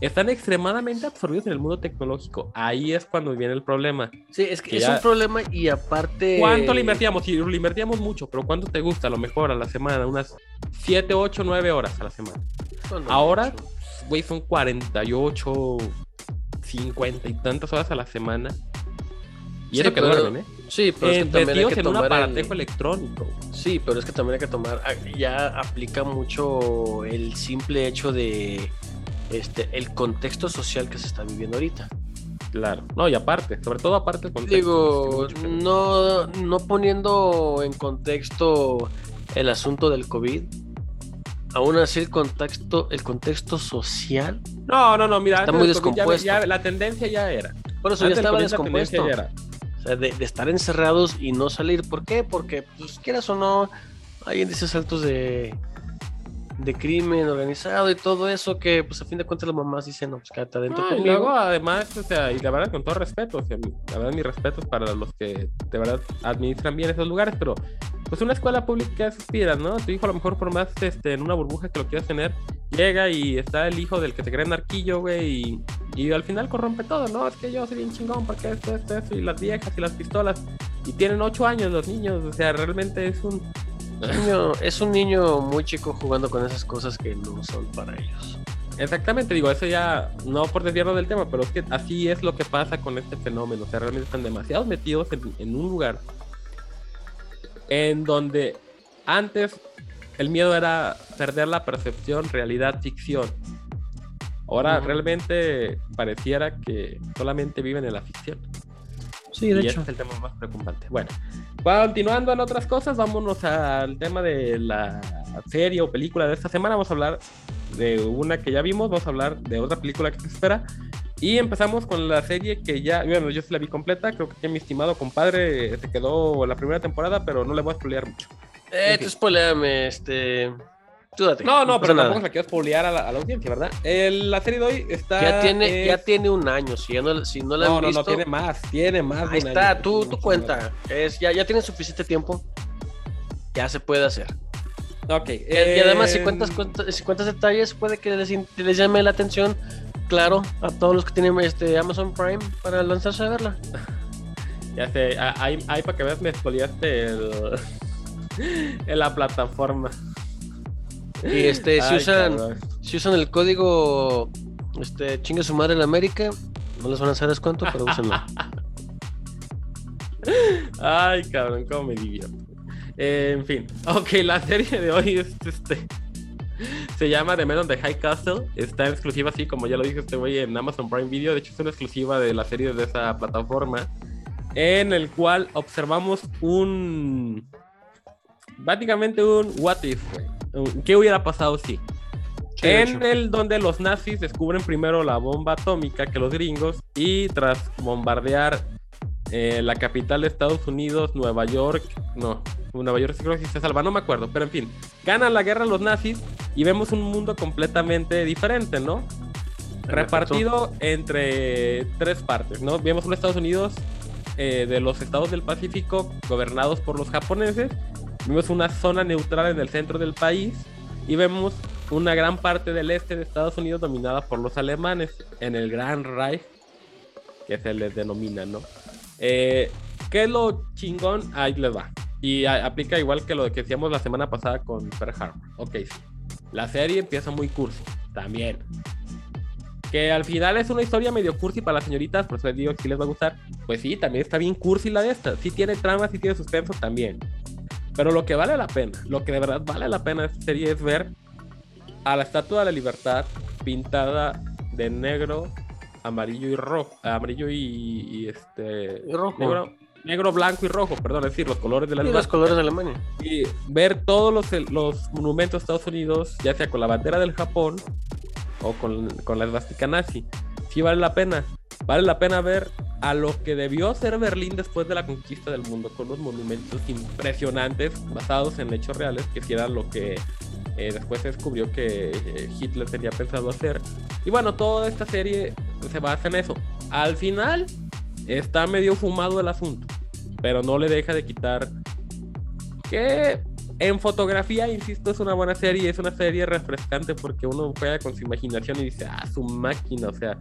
Están extremadamente absorbidos en el mundo tecnológico. Ahí es cuando viene el problema. Sí, es que, que es ya- un problema y aparte... ¿Cuánto le invertíamos? Sí, le invertíamos mucho, pero ¿cuánto te gusta? A lo mejor a la semana, unas 7, 8, 9 horas a la semana. No, no, Ahora, güey, son 48, 50 y tantas horas a la semana. Y Sí, eso que pero- duermen, ¿eh? Sí, pero es Eh, que también hay que en un tomar aparatejo el- electrónico. Sí, pero es que también hay que tomar, ah, ya aplica mucho el simple hecho de este el contexto social que se está viviendo ahorita. Claro. No, y aparte, sobre todo aparte contexto, Digo, es que mucho que- no, no poniendo en contexto el asunto del COVID, aún así el contexto, el contexto social, No, no, no, mira, Está muy ya- descompuesto. ya- la tendencia ya era. por eso ya Antes del estaba descompuesto. ya era. O sea, de, de estar encerrados y no salir. ¿Por qué? Porque, pues, quieras o no, hay índices altos de, de crimen organizado y todo eso que, pues, a fin de cuentas las mamás dicen, no, pues, quédate adentro No, y conmigo. luego además, o sea, y la verdad con todo respeto, o sea, la verdad mis respetos para los que de verdad administran bien esos lugares, pero pues una escuela pública suspira, ¿no? Tu hijo a lo mejor por más este, en una burbuja que lo quieras tener, llega y está el hijo del que se cree narquillo, güey, y, y al final corrompe todo, ¿no? Es que yo soy bien chingón porque esto, esto, esto, y las viejas y las pistolas, y tienen ocho años los niños, o sea, realmente es un... Niño- es un niño muy chico jugando con esas cosas que no son para ellos. Exactamente, digo, eso ya no por desviarnos del tema, pero es que así es lo que pasa con este fenómeno. O sea, realmente están demasiado metidos en, en un lugar en donde antes el miedo era perder la percepción, realidad, ficción. Ahora realmente pareciera que solamente viven en la ficción. Sí, y ese es el tema más preocupante. Bueno, continuando en otras cosas, vámonos al tema de la serie o película de esta semana. Vamos a hablar de una que ya vimos, vamos a hablar de otra película que se espera. Y empezamos con la serie que ya, bueno, yo sí la vi completa, creo que mi estimado compadre se quedó la primera temporada, pero no le voy a spoilear mucho. Eh, En tú fin. spoileame, este... Tú date, No, no, pasa pero nada. tampoco la quiero spoilear a la, a la audiencia, ¿verdad? El- la serie de hoy está... Ya tiene, es- ya tiene un año, si, ya no, si no la No, han no, visto... no, tiene más, tiene más. de Ahí un está, año. tú, tú cuenta. Es, ya, ya tienes suficiente tiempo. Ya se puede hacer. Ok. Y, y además, si em, cuentas, cuentas- si cuentas detalles, puede que les, les llame la atención, claro, a todos los que tienen este Amazon Prime para lanzarse a verla. Ya sé, ahí, ahí para que veas me expoliaste el, en la plataforma. Y este, si Ay, usan, cabrón. si usan el código este, chingue su madre en América, no les van a hacer descuento, pero úsenlo. Ay, cabrón, cómo me divierto. Eh, en fin, ok, la serie de hoy es este. Se llama The Men on the High Castle. Está en exclusiva, así como ya lo dije este güey, en Amazon Prime Video. De hecho, es una exclusiva de la serie de esa plataforma. En el cual observamos un. Básicamente un What if, güey. ¿Qué hubiera pasado si? Sí, en el donde los nazis descubren primero la bomba atómica que los gringos y tras bombardear eh, la capital de Estados Unidos, Nueva York, no, Nueva York sí creo que se salva, no me acuerdo, pero en fin, ganan la guerra los nazis y vemos un mundo completamente diferente, ¿no? Repartido entre tres partes, ¿no? Vemos un Estados Unidos eh, de los estados del Pacífico gobernados por los japoneses, vemos una zona neutral en el centro del país y vemos una gran parte del este de Estados Unidos dominada por los alemanes en el Gran Reich, que se les denomina, ¿no? Eh, ¿Qué es lo chingón? Ahí les va. Y aplica igual que lo que decíamos la semana pasada con Pearl Harbor. Ok, sí. La serie empieza muy cursi, también. Que al final es una historia medio cursi para las señoritas, por eso les digo que sí les va a gustar. Pues sí, también está bien cursi la de esta. Sí tiene trama, sí tiene suspenso también. Pero lo que vale la pena, lo que de verdad vale la pena de esta serie es ver a la Estatua de la Libertad pintada de negro, amarillo y rojo, amarillo y, y este Y rojo. negro, negro, blanco y rojo, perdón, es decir, los colores de la Y los colores de Alemania. y ver todos los, los monumentos de Estados Unidos, ya sea con la bandera del Japón o con, con la esvástica nazi, sí vale la pena. Vale la pena ver a lo que debió ser Berlín después de la conquista del mundo, con los monumentos impresionantes basados en hechos reales, que sí era lo que eh, después se descubrió que eh, Hitler tenía pensado hacer. Y bueno, toda esta serie se basa en eso. Al final está medio fumado el asunto, pero no le deja de quitar que en fotografía, insisto, es una buena serie, es una serie refrescante porque uno juega con su imaginación y dice, ah, su máquina, o sea,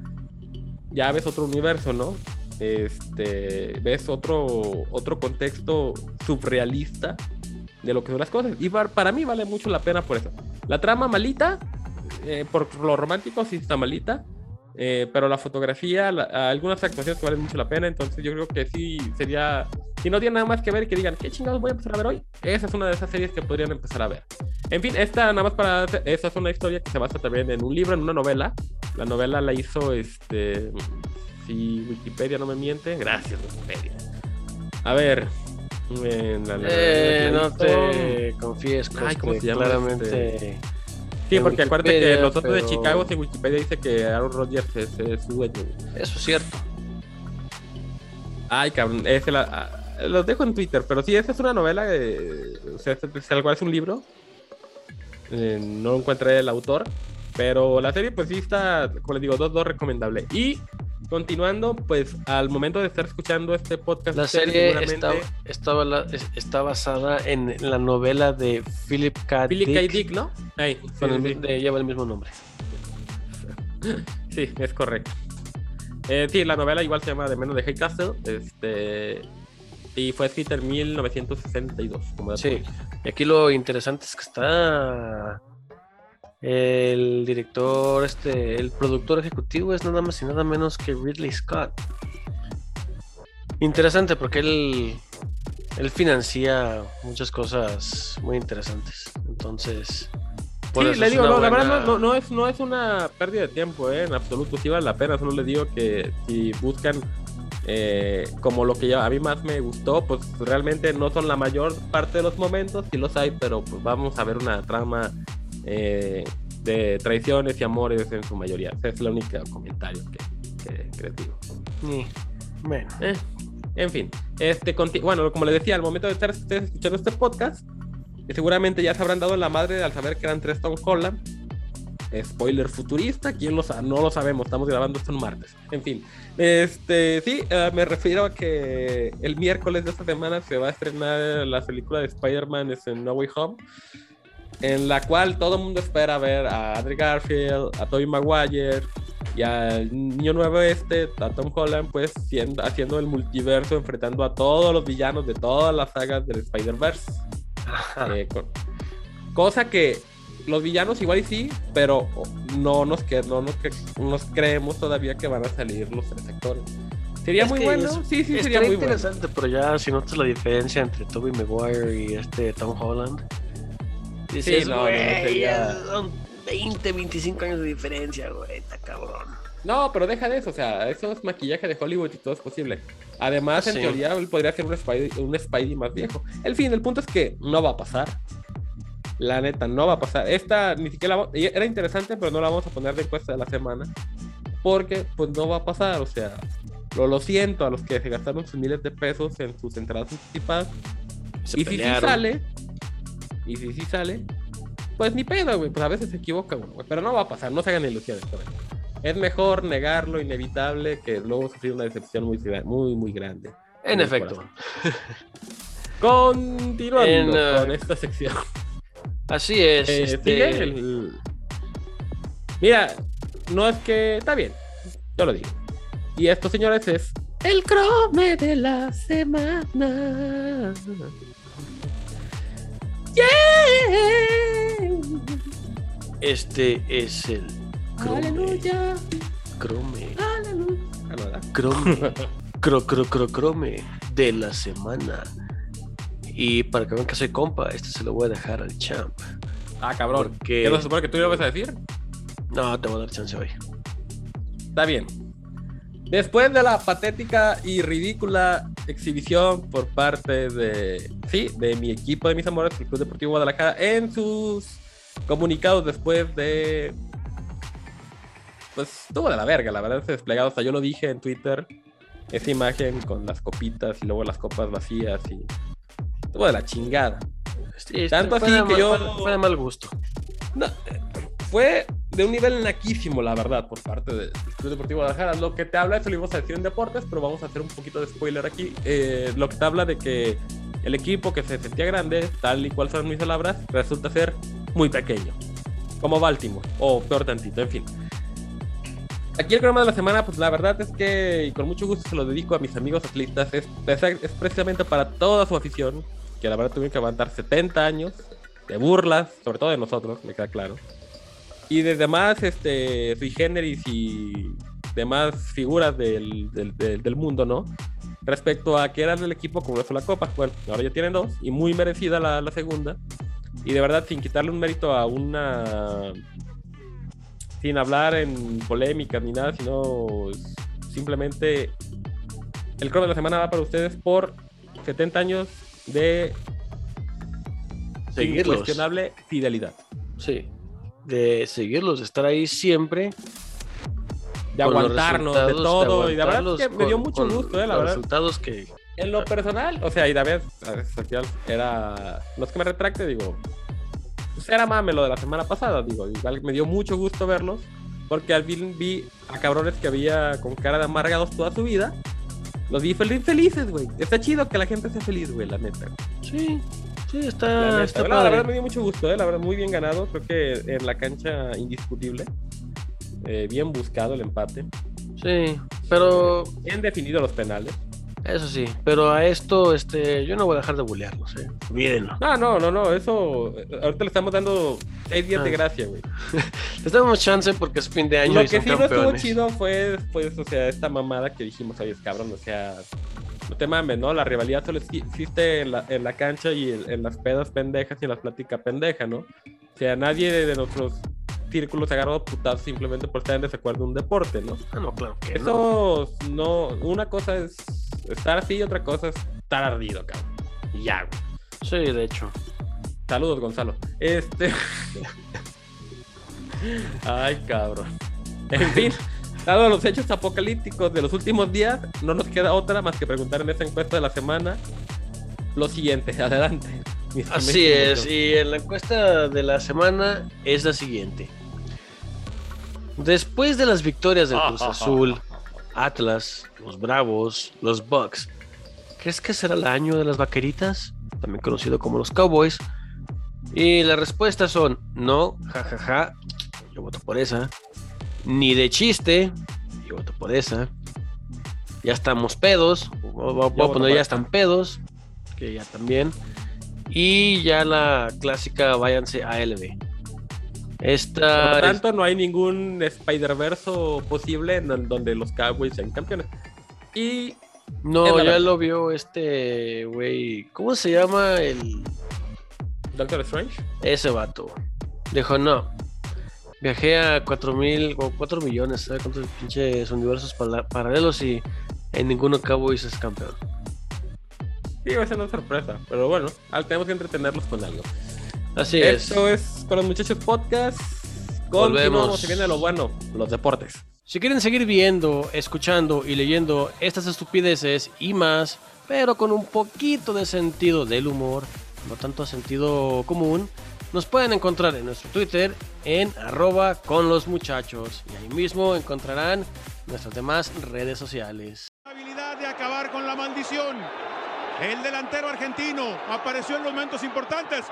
ya ves otro universo, ¿no? Este, ves otro, otro contexto surrealista de lo que son las cosas. Y para, mí vale mucho la pena por eso. La trama malita, eh, por lo romántico sí está malita, eh, pero la fotografía, la- algunas actuaciones que valen mucho la pena, entonces yo creo que sí sería, si no tienen nada más que ver y que digan, ¿qué chingados voy a empezar a ver hoy? Esa es una de esas series que podrían empezar a ver. En fin, esta nada más para, esa es una historia que se basa también en un libro, en una novela. La novela la hizo, este, si Wikipedia no me miente, gracias Wikipedia. A ver. eh, la- la- Eh, la no te confíes, Ay, ¿cómo se llama claramente. Sí, en porque acuérdate que los otros de Chicago, en Wikipedia dice que Aaron Rodgers es, es su dueño. Eso es cierto. Ay, cabrón, ese la, ah, los dejo en Twitter, pero sí, esa es una novela, eh, o sea, tal cual es un libro. Eh, no encontré el autor, pero la serie, pues sí está, como les digo, dos, dos recomendable. Y continuando, pues al momento de estar escuchando este podcast, La serie está, seguramente- está, bala- es- está basada en la novela de Philip K. Philip K. Dick, Dick, ¿no? Ey, sí, con el sí, de- lleva el mismo nombre. Sí, es correcto. Eh, sí, la novela igual se llama De menos de High Castle. Este, y fue escrita en 1962. Como Sí. Y aquí lo interesante es que está el director, este, el productor ejecutivo es nada más y nada menos que Ridley Scott. Interesante porque él, él financia muchas cosas muy interesantes. Entonces, Sí, le digo, no, la verdad no, no, no es, no es una pérdida de tiempo, eh, en absoluto. Sí vale la pena. Solo les digo que si buscan eh, como lo que a mí más me gustó, pues realmente no son la mayor parte de los momentos, sí los hay, pero pues vamos a ver una trama eh, de traiciones y amores en su mayoría. Ese es el único comentario que, que, que les digo. Bueno, Eh, en fin, este, bueno, como les decía, al momento de estar ustedes escuchando este podcast, seguramente ya se habrán dado la madre al saber que eran tres Tom Holland. Spoiler futurista, ¿quién lo sabe? No lo sabemos, estamos grabando esto un martes. En fin, este, sí, eh, me refiero a que el miércoles de esta semana se va a estrenar la película de Spider-Man en No Way Home, en la cual todo el mundo espera ver a Andrew Garfield, a Tobey Maguire, y al niño nuevo este, a Tom Holland, pues siendo, haciendo el multiverso, enfrentando a todos los villanos de todas las sagas del Spider-Verse. Eh, cosa que los villanos igual y sí, pero no nos, que, no nos, que- nos creemos todavía que van a salir los tres actores. Sería Es muy bueno. es- sí, sí, sería muy bueno. interesante, pero ya si notas la diferencia entre Toby Maguire y este Tom Holland, dices, Sí, no, no, no güey, sería- son 20, 25 años de diferencia, güey, está cabrón. No, pero deja de eso, o sea, eso es maquillaje de Hollywood y todo es posible. Además, en Sí. teoría, él podría ser un Spidey, un Spidey más viejo. El fin, el punto es que no va a pasar. La neta, no va a pasar. Esta ni siquiera la era interesante, pero no la vamos a poner de encuesta de la semana. Porque, pues, no va a pasar. O sea, lo, lo siento a los que se gastaron sus miles de pesos en sus entradas anticipadas. Se y si sí pelearon. sale, y si sí sale, pues ni pedo, güey. Pues a veces se equivoca uno, güey. Pero no va a pasar, no se hagan ilusiones eso. Es mejor negar lo inevitable que luego sufrir una decepción muy, muy, muy grande. En en efecto. Continuando En, uh, con esta sección. Así es. Eh, este, el- Mira, no es que. Está bien, yo lo digo. Y esto, señores, es el crome de la semana. Yeah. Este es el crome, Aleluya, crome, aleluya. Crome, cro, cro, cro, crome de la semana. Y para que vean que soy compa, este se lo voy a dejar al champ. Ah, cabrón. Porque- ¿Qué no se supone que tú lo vas a decir? No, te voy a dar chance hoy. Está bien. Después de la patética y ridícula exhibición por parte de, sí, de mi equipo de mis amores, el Club Deportivo Guadalajara, en sus comunicados después de, pues, estuvo de la verga, la verdad, ese desplegado, hasta yo lo dije en Twitter, esa imagen con las copitas y luego las copas vacías y estuvo de la chingada. Sí, Tanto fue así que mal- yo- fue- fue de mal gusto. No, fue de un nivel naquísimo, la verdad, por parte del Club Deportivo Guadalajara. Lo que te habla, eso lo íbamos a decir en deportes, pero vamos a hacer un poquito de spoiler aquí. Eh, lo que te habla de que el equipo que se sentía grande, tal y cual son mis palabras, resulta ser muy pequeño. Como Baltimore, o peor tantito, en fin. Aquí el programa de la semana, pues la verdad es que, y con mucho gusto se lo dedico a mis amigos atletas, es, es precisamente para toda su afición, que la verdad tuvieron que aguantar 70 años de burlas, sobre todo de nosotros, me queda claro. Y de demás, este, sui generis y demás figuras del, del, del- del mundo, ¿no? Respecto a que eran del equipo con una sola copa. Bueno, ahora ya tienen dos y muy merecida la, la segunda. Y de verdad, sin quitarle un mérito a una. Sin hablar en polémicas ni nada, sino simplemente el crono de la semana va para ustedes por 70 años de Seguirlos. incuestionable fidelidad. Sí. De seguirlos, de estar ahí siempre. De aguantarnos, de todo. y la verdad es que me dio mucho con gusto, eh, la los verdad. resultados que. En lo personal, o sea, y David, a al final era. No es que me retracte, digo. Pues era mame lo de la semana pasada, digo. Igual me dio mucho gusto verlos. Porque al fin vi a cabrones que había con cara de amargados toda su vida. Los vi fel- felices, güey. Está chido que la gente sea feliz, güey, la neta. Sí, sí, La, está, neta. Ah, está No, la verdad me dio mucho gusto, eh. La verdad, muy bien ganado. Creo que en la cancha indiscutible. Eh, bien buscado el empate. Sí, pero Bien definido los penales. Eso sí, pero a esto, este, yo no voy a dejar de bulearlos, eh. Olvídenlo. No, no, no, no, eso. Ahorita le estamos dando seis días de Ah. gracia, güey. Les damos chance porque es fin de año Lo y que sí no estuvo chido fue, pues, o sea, esta mamada que dijimos, oye, cabrón, o sea, no te mames, ¿no? La rivalidad solo exi- existe en la, en la cancha y en, en las pedas pendejas y en las pláticas pendejas, ¿no? O sea, nadie de, de nuestros círculos se agarró putazos simplemente por estar en desacuerdo en un deporte, ¿no? Ah, no, claro que no. Eso no, una cosa es estar así y otra cosa es estar ardido, cabrón. Y ya, güey. Sí, de hecho. Saludos, Gonzalo. Este. Ay, cabrón. En fin, dado los hechos apocalípticos de los últimos días, no nos queda otra más que preguntar en esta encuesta de la semana lo siguiente. Adelante. Así es, y en la encuesta de la semana es la siguiente. Después de las victorias del Cruz Azul, Atlas, los Bravos, los Bucks, ¿crees que será el año de las vaqueritas? También conocido como los Cowboys. Y las respuestas son no, jajaja, yo voto por esa. Ni de chiste, yo voto por esa. Ya estamos pedos, voy a poner ya están pedos, que ya también. Y ya la clásica, váyanse a LB. Por Esta lo tanto, no hay ningún Spider-Verse posible en don- donde los Cowboys sean campeones. Y No, Es ya verdad. lo vio este güey. ¿Cómo se llama el Doctor Strange. ese vato? Dijo, no. Viajé a 4 mil o 4 millones, ¿sabes cuántos pinches universos paralelos y en ninguno cabo hice campeón? Sí, va a ser una sorpresa. Pero bueno, tenemos que entretenerlos con algo. Así es. Esto es con los muchachos podcast. Volvemos. Continuamos, se viene lo bueno, los deportes. Si quieren seguir viendo, escuchando y leyendo estas estupideces y más, pero con un poquito de sentido del humor, no tanto sentido común, nos pueden encontrar en nuestro Twitter en arroba con los muchachos y ahí mismo encontrarán nuestras demás redes sociales. habilidad de acabar con la maldición. El delantero argentino apareció en momentos importantes.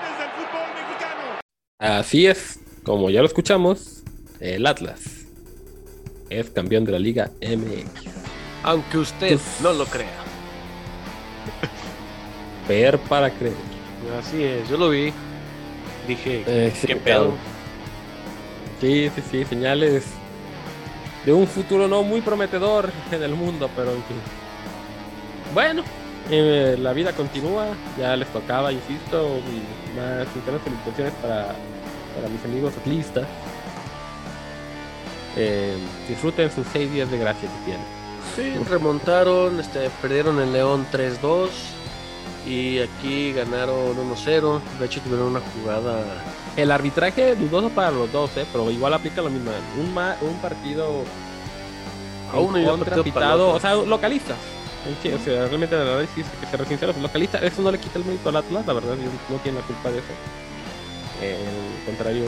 Los del fútbol mexicano. Así es, como ya lo escuchamos, el Atlas es campeón de la Liga MX. Aunque usted no lo crea. Ver para creer. Así es, yo lo vi. Dije, Eh, sí, ¿qué pedo? Sí, sí, sí, señales de un futuro no muy prometedor en el mundo, pero en fin. Bueno, eh, la vida continúa, ya les tocaba, insisto, y más sinceras felicitaciones para, para mis amigos atlistas. Eh, disfruten sus seis días de gracia que tienen. Sí, remontaron, este, perdieron el León 3-2 y aquí ganaron 1-0. De hecho tuvieron una jugada El arbitraje dudoso para los dos, eh, pero igual aplica lo mismo. Un, ma- un partido A uno y otro pitado, o sea, localistas. Sí, o sea, realmente el análisis que ser sinceros, localistas, eso no le quita el mérito al Atlas, la verdad, no tienen la culpa de eso. Eh, contrario,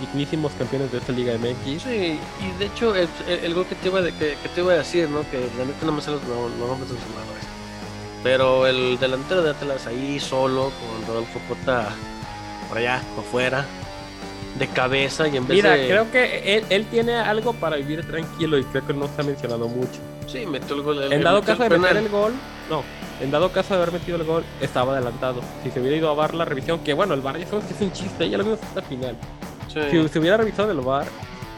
dignísimos campeones de esta Liga MX. Sí, y de hecho el, el- el gol que te, iba de- que, que te iba a decir, ¿no? Que la neta no me salen los, nombres de los jugadores. Pero el delantero de Atlas ahí solo, con Rodolfo Cota por allá, por afuera, de cabeza y en vez Mira, de... creo que él, él tiene algo para vivir tranquilo y creo que no se ha mencionado mucho. Sí, metió el gol. el- En dado caso de meter el gol, no. En dado caso de haber metido el gol, estaba adelantado. Si se hubiera ido a VAR la revisión, que bueno, el VAR ya sabemos que es un chiste, ya lo vimos hasta el final. Sí. Si se hubiera revisado el VAR,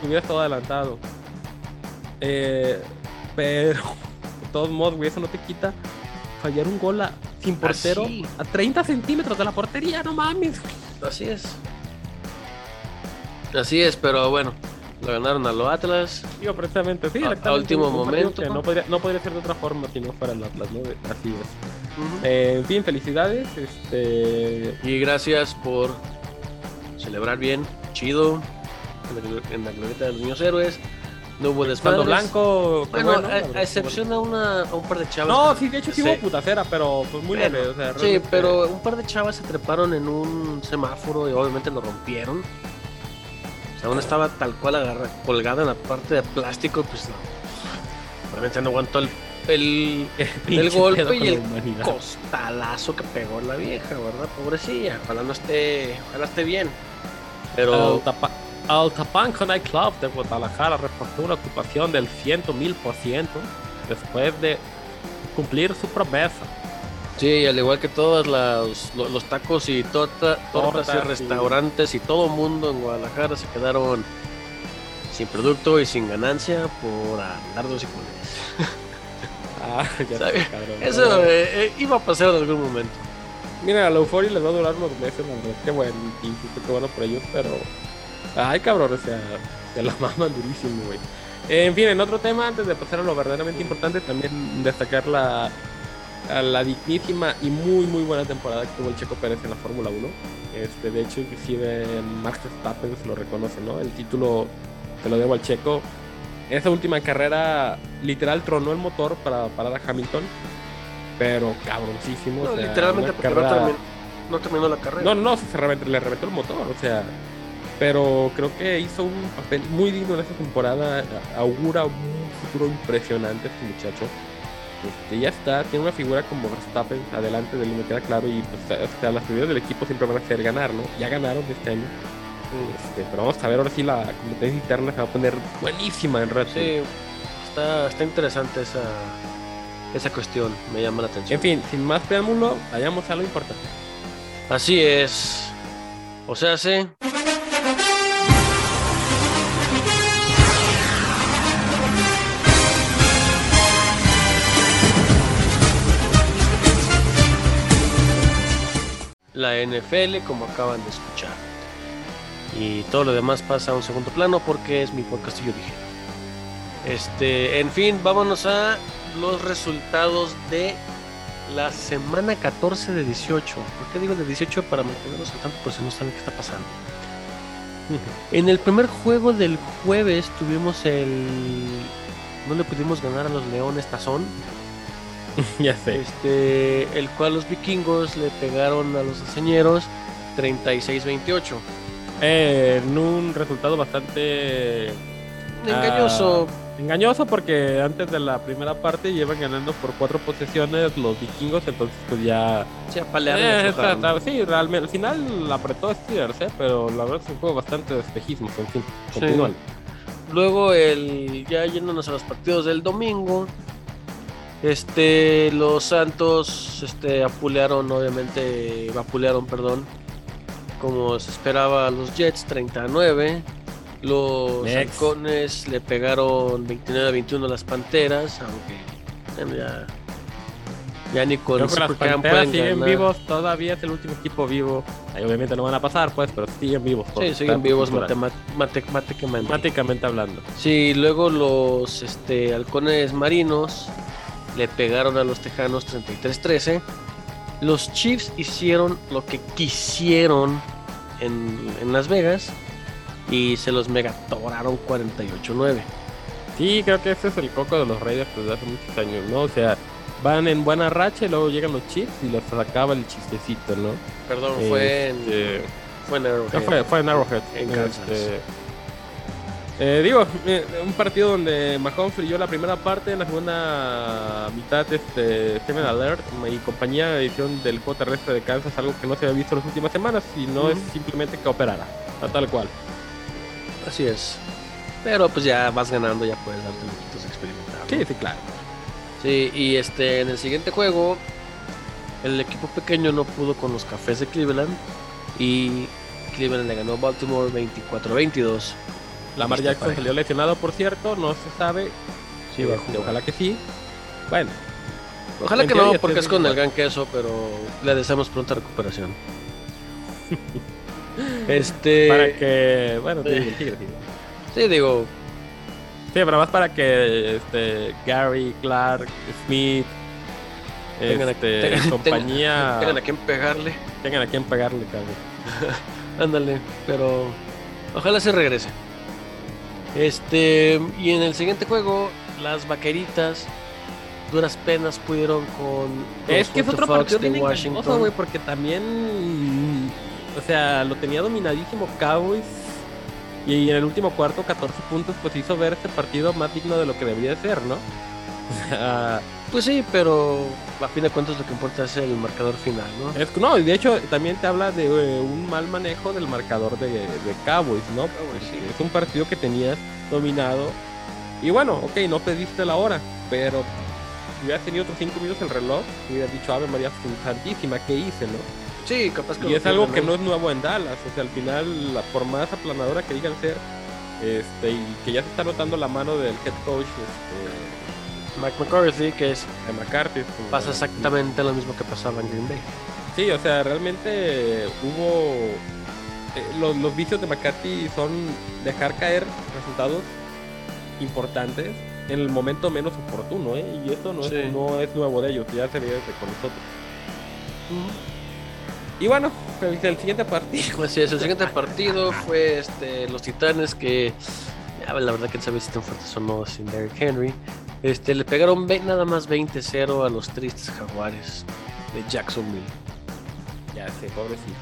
hubiera estado adelantado. Eh, pero, de todos modos, güey, eso no te quita fallar un gol a- sin portero Así. a 30 centímetros de la portería, no mames. Así es. Así es, pero bueno, lo ganaron a los Atlas. Digo, precisamente, sí, A- a último momento, ¿no? podría, no podría ser de otra forma si no fuera el Atlas, ¿no? Así es. Eh, en fin, felicidades. Este, Y gracias por celebrar bien, chido, en la, glo- en la glorieta de los niños héroes. No hubo Cuando desmadres. Blanco. Bueno, bueno, a, a excepción a, una, a un par de chavas. No, que- sí, de hecho sí Sí. hubo putacera, pero pues muy Bueno, leve. O sea, Sí, pero un par de chavas se treparon en un semáforo y obviamente lo rompieron. O sea, una estaba tal cual agarra, colgada en la parte de plástico, pues no. Obviamente no aguantó el, el, golpe y el costalazo que pegó la vieja, ¿verdad? Pobrecilla. Ojalá no esté, ojalá esté bien. Pero Altapa- Altapanco Nightclub de Guadalajara reportó una ocupación del 100 mil por ciento después de cumplir su promesa. sí, al igual que todos los, los, tacos y torta- tortas y sí. restaurantes y todo mundo en Guadalajara se quedaron sin producto y sin ganancia por andar dos y Ah, ya. Eso eh, eh, iba a pasar en algún momento. Mira, la euforia les va a durar unos meses, verdad. Qué bueno, insisto, qué bueno por ellos, pero. Ay, cabrón, o sea, se la maman durísimo, güey. En fin, en otro tema, antes de pasar a lo verdaderamente importante, también destacar la, a la dignísima y muy, muy buena temporada que tuvo el Checo Pérez en la Fórmula 1. Este, de hecho, inclusive Max Verstappen se lo reconoce, ¿no? El título se lo debo al Checo. Esa última carrera, literal, tronó el motor para parar a Hamilton. Pero cabroncísimo. No, o sea, literalmente porque no, carrera- terminó, no terminó la carrera. no, no, no, se reventó- le reventó el motor, o sea. Pero creo que hizo un papel muy digno en esta temporada. Augura un futuro impresionante este muchacho. Este, ya está, tiene una figura como Verstappen adelante de él, me queda claro. Y pues, o sea, las prioridades del equipo siempre van a ser ganar, ¿no? Ya ganaron este año. Este, pero vamos a ver ahora sí la competencia interna se va a poner buenísima en Red Bull. Sí, está, está interesante esa, esa cuestión, me llama la atención. En fin, sin más preámbulo, vayamos a lo importante. Así es. O sea, sí. La NFL, como acaban de escuchar. Y todo lo demás pasa a un segundo plano porque es mi podcast y yo dije. Este, en fin, vámonos a los resultados de la semana 14 de 18. ¿Por qué digo de 18? Para mantenernos al tanto, por si no saben qué está pasando. En el primer juego del jueves tuvimos el. No le pudimos ganar a los Leones Tazón. ya sé. Este, el cual los vikingos le pegaron a los señeros 36-28. Eh, en un resultado bastante Engañoso. Engañoso porque antes de la primera parte llevan ganando por cuatro posesiones los vikingos, entonces pues ya... apalearon. Eh, está- está- sí, realmente, al final apretó Steelers, eh, pero la verdad es un juego bastante de espejismos, en fin, Sí. continúan. Luego el ya yéndonos a los partidos del domingo. Este los Santos este apulearon obviamente vapulearon, perdón, como se esperaba a los Jets 39. Los Next. halcones le pegaron 29 a 21 a las Panteras, aunque bueno, ya ya ni con Creo que las Panteras siguen ganar. vivos, todavía es el último equipo vivo. Ahí obviamente no van a pasar, pues, pero siguen vivos. Sí, siguen vivos matemáticamente hablando. Sí, luego los este, halcones marinos le pegaron a los tejanos 33-13. Los Chiefs hicieron lo que quisieron en, en Las Vegas y se los megatoraron 48-9. Sí, creo que ese es el coco de los Raiders desde hace muchos años, ¿no? O sea, van en buena racha y luego llegan los Chiefs y les acaba el chistecito, ¿no? Perdón, fue en, Este, fue en Arrowhead. no, fue, fue en Arrowhead. En Kansas. Este, eh, digo, eh, un partido donde Mahomes fluyó la primera parte, en la segunda mitad, este, Seven Alert y compañía de edición del juego terrestre de Kansas, algo que no se había visto en las últimas semanas y no es simplemente que operara, a tal cual. Así es. Pero pues ya vas ganando, ya puedes darte lujitos de experimentar. ¿no? Sí, sí, claro. Sí, y este en el siguiente juego el equipo pequeño no pudo con los cafés de Cleveland y Cleveland le ganó a Baltimore 24-22. Lamar Jackson salió lesionado, por cierto, no se sabe. Sí, va a Este, ojalá que sí. Bueno, Ojalá que no, porque es con el gran queso, pero le deseamos pronta recuperación. este para que. Bueno, eh. sigue, sigue, sigue. Sí, digo, Sí, pero más para que este, Gary, Clark, Smith, Tengan a- este, tengan- compañía tengan a quien pegarle. tengan a quien pegarle, cabrón. Ándale, pero ojalá se regrese. Este, y en el siguiente juego, las vaqueritas duras penas pudieron con Es que es Fort otro partido de Washington. güey, porque también. O sea, lo tenía dominadísimo Cowboys. Y en el último cuarto, 14 puntos, pues hizo ver este partido más digno de lo que debería de ser, ¿no? O sea, Pues sí, pero a fin de cuentas lo que importa es el marcador final, ¿no? Es, no, y de hecho también te habla de eh, un mal manejo del marcador de, de Cowboys, ¿no? Porque Es un partido que tenías dominado. Y bueno, ok, no pediste la hora, pero si hubieras tenido otros 5 minutos el reloj, hubieras dicho, Ave María Santísima, ¿qué hice, no? Sí, capaz que Y es algo que no es nuevo en Dallas, o sea, al final, la- por más aplanadora que digan ser, este, y que ya se está notando la mano del head coach, este, Mike McCarthy, que es de McCarthy. pasa exactamente lo mismo que pasaba en Green Bay. Sí, o sea, realmente hubo. eh, los, los vicios de McCarthy son dejar caer resultados importantes en el momento menos oportuno, ¿eh? Y eso no, Sí. es, no es nuevo de ellos, ya se ve desde con nosotros. Y bueno, el, el siguiente partido. Así es, el siguiente partido fue este, los Titanes que la verdad que no sabía si están fuertes o no sin Derrick Henry. Este, le pegaron nada más 20-0 a los tristes jaguares de Jacksonville. Ya sé, pobrecito.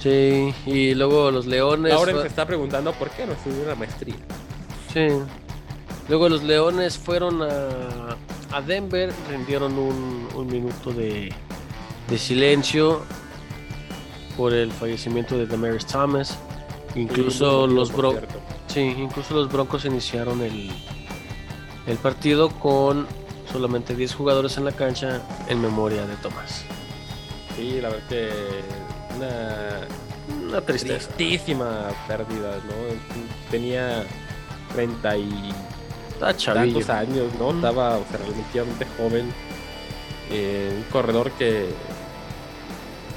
Sí, y luego los Leones. Ahora se está preguntando por qué no estuvo una maestría. Sí. Luego los Leones fueron a, a Denver, rindieron un, un minuto de, de silencio por el fallecimiento de Damaris Thomas. Incluso Sí, los por Bro cierto. sí, incluso los Broncos iniciaron el, el partido con solamente 10 jugadores en la cancha en memoria de Tomás. Sí, la verdad que una Una tristeza. tristísima pérdida, ¿no? Tenía 30 y tantos años, ¿no? Mm. Estaba o sea, relativamente joven. Eh, un corredor que,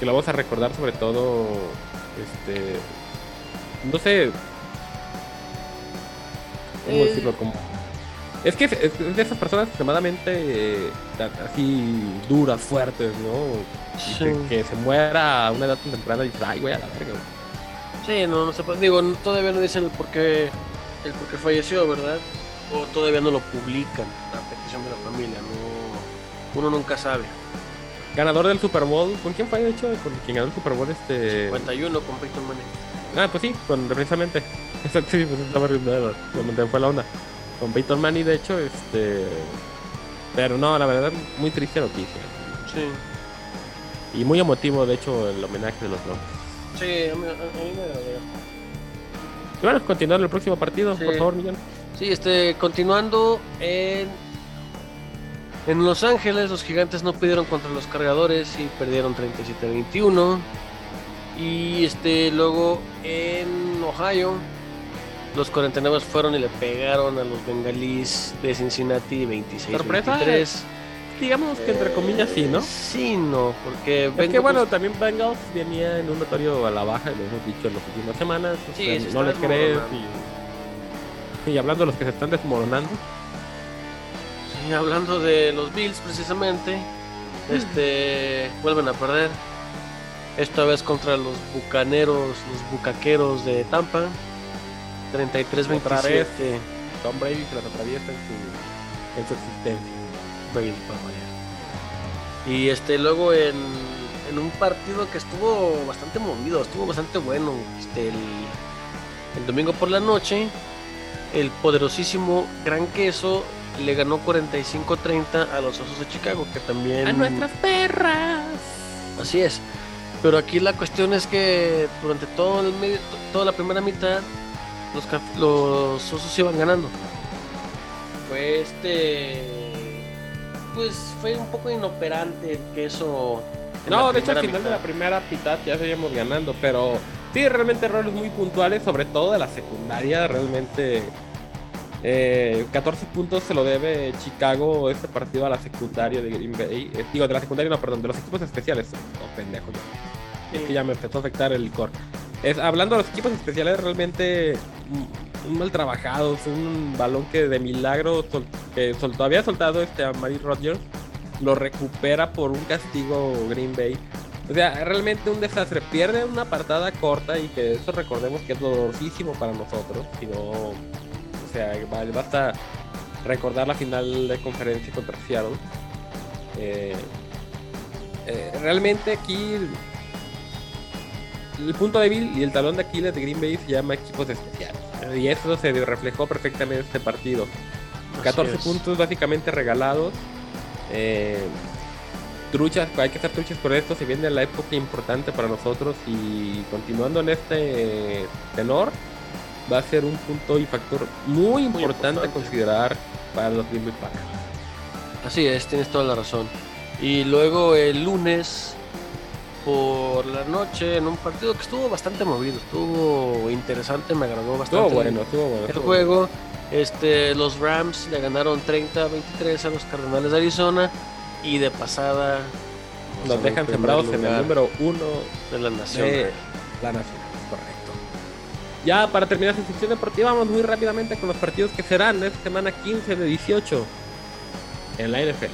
que lo vamos a recordar sobre todo, este, no sé, ¿cómo Eh. decirlo? Como, es que es, es de esas personas extremadamente eh, así duras, fuertes, ¿no? Sí. que, que se muera a una edad tan temprana y dices, ay, güey, a la verga. güey". Sí, no, no se puede. Digo, todavía no dicen el por qué, el por qué falleció, ¿verdad? O todavía no lo publican, la petición de la familia. No, uno nunca sabe. Ganador del Super Bowl, ¿con quién fue de hecho? Con quien ganó el Super Bowl este. 51 con Peyton Manning. Ah, pues sí, con, precisamente. Exacto, sí, pues estaba me fue la onda. Con Peyton Manning, de hecho, este. Pero no, la verdad, muy triste noticia. Sí. Y muy emotivo, de hecho, el homenaje de los Broncos. Sí, a mí, a- mí me agradó. Y bueno, continuando el próximo partido, Sí. por favor, Millán. Sí, este, continuando en, en Los Ángeles, los gigantes no pudieron contra los cargadores y perdieron 37-21. Y este, luego en Ohio, los 49 fueron y le pegaron a los bengalíes de Cincinnati 26-23. Sorpresa, Digamos que entre comillas sí, ¿no? Sí, no, porque Es que bueno, también Bengals venía en un notorio a la baja, lo hemos dicho en las últimas semanas. o Sí, sea, no está le crees. y hablando de los que se están desmoronando, Sí, hablando de los Bills precisamente, este vuelven a perder. Esta vez contra los bucaneros, los bucaqueros de Tampa. 33-27. Otra vez. Tom Brady se las atraviesa en su, en su existencia. Brady, para variar. Y este luego en, en un partido que estuvo bastante movido, estuvo bastante bueno. Este, el, el domingo por la noche, el poderosísimo Gran Queso le ganó 45-30 a los Osos de Chicago, que también... perras! Así es. Pero aquí la cuestión es que durante todo el medio, to- toda la primera mitad, los, los osos iban ganando. Fue este. Pues fue un poco inoperante el queso. en No, de hecho al final de la primera mitad ya seguíamos ganando, pero sí, realmente errores muy puntuales, sobre todo de la secundaria, realmente eh, 14 puntos se lo debe Chicago este partido a la secundaria de Green Bay, Eh, digo de la secundaria no, perdón, de los equipos especiales, oh, pendejo, es que ya me empezó a afectar el core. Es, hablando de los equipos especiales, realmente mm, un mal trabajado, un balón que de milagro que soltó, había soltado este a Mary Rodgers, lo recupera por un castigo Green Bay. O sea, realmente un desastre. Pierde una partada corta y que eso recordemos que es dolorosísimo para nosotros. Si no, sea, ba- basta recordar la final de conferencia contra Seattle. Eh, eh, realmente aquí el, punto débil y el talón de Aquiles de Green Bay se llama equipos especiales. Y eso se reflejó perfectamente en este partido. Así 14 es. puntos básicamente regalados. Eh, truchas, hay que hacer truchas por esto. Se viene la época importante para nosotros y continuando en este tenor, va a ser un punto y factor muy importante, importante. a considerar para los Green Bay Packers. Así es, tienes toda la razón. Y luego el lunes por la noche en un partido que estuvo bastante movido, estuvo interesante, me agradó bastante. Estuvo el- bueno, estuvo bueno. el estuvo juego. Este, los Rams le ganaron 30-23 a los Cardenales de Arizona y de pasada. Nos dejan sembrados en el número uno de la nación. de la nación. Ya para terminar esta sección deportiva, vamos muy rápidamente con los partidos que serán esta semana 15 de 18 en la NFL.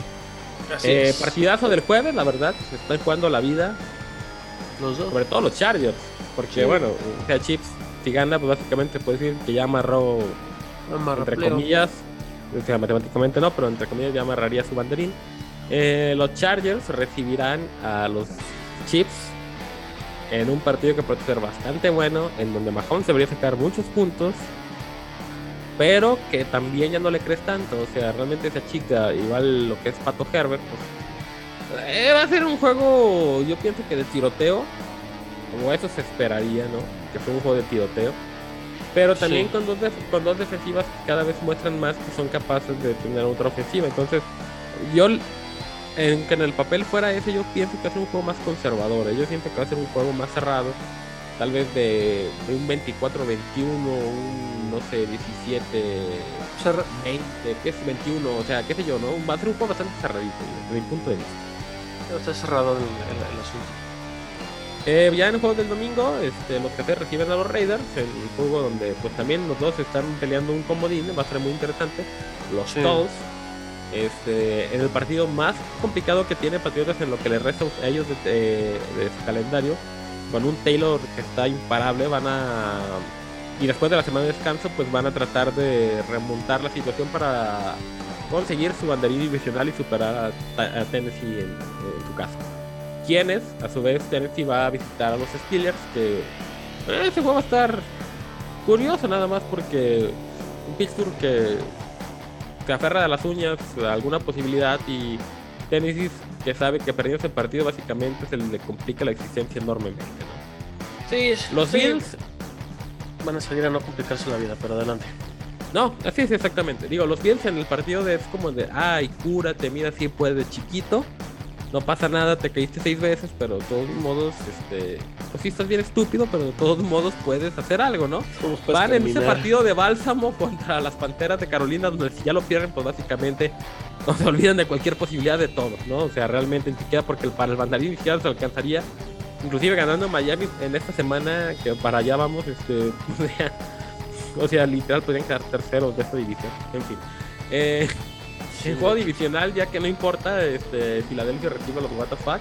Eh, partidazo del jueves, la verdad, se están jugando la vida, Los dos. sobre todo los Chargers, porque Sí. bueno, o sea, Chips, si gana, pues básicamente puede decir que ya amarró, entre comillas, o sea, matemáticamente no, pero entre comillas ya amarraría su banderín. Eh, los Chargers recibirán a los Chips en un partido que puede ser bastante bueno, en donde Mahomes debería sacar muchos puntos, pero que también ya no le crees tanto. O sea, realmente esa chica, igual lo que es Pato Herbert, pues, eh, va a ser un juego, yo pienso que de tiroteo, como eso se esperaría, ¿no? Que fue un juego de tiroteo. Pero también Sí. con, dos con dos defensivas que cada vez muestran más que son capaces de tener otra ofensiva. Entonces, yo, en, que en el papel fuera ese, yo pienso que va a ser un juego más conservador. ¿eh? Yo siento que va a ser un juego más cerrado. Tal vez de, de un 24-21, un, no sé, 17 O sea, re- 20, que es 21, o sea, qué sé yo, ¿no? Va a ser un juego bastante cerradito, desde mi punto de vista. está cerrado el, el- el asunto. Eh, ya en el juego del domingo, este, los cafés reciben a los Raiders, un juego donde pues también los dos están peleando un comodín, va a ser muy interesante. Los Sí. Este, en el partido más complicado que tiene Patriotas en lo que les resta a ellos de, su calendario, con un Taylor que está imparable, van a... Y después de la semana de descanso, pues van a tratar de remontar la situación para conseguir su banderín divisional y superar a, Tennessee en, su casa. Quienes, a su vez, Tennessee va a visitar a los Steelers, que eh, ese juego va a estar curioso nada más porque un Pittsburgh que se aferra a las uñas a alguna posibilidad y Tennessee que sabe que perdiendo ese partido básicamente se le complica la existencia enormemente. ¿no? Sí, Los sí, Bills van a salir a no complicarse la vida, pero adelante. No, así es exactamente. Digo, los Bills en el partido de, es como de, ay, cúrate, mira, si puedes, chiquito. No pasa nada, te caíste seis veces, pero de todos modos, este, pues sí estás bien estúpido, pero de todos modos puedes hacer algo, ¿no? Van en ese partido de bálsamo contra las Panteras de Carolina, donde si ya lo pierden, pues básicamente no se olvidan de cualquier posibilidad de todo, ¿no? O sea, realmente ni siquiera porque para el banderín ni siquiera se alcanzaría. Inclusive ganando Miami en esta semana, que para allá vamos, este, o sea, literal podrían quedar terceros de esta división. En fin. Eh, Sí, en juego divisional, ya que no importa, este, Filadelfia recibe a los WTF.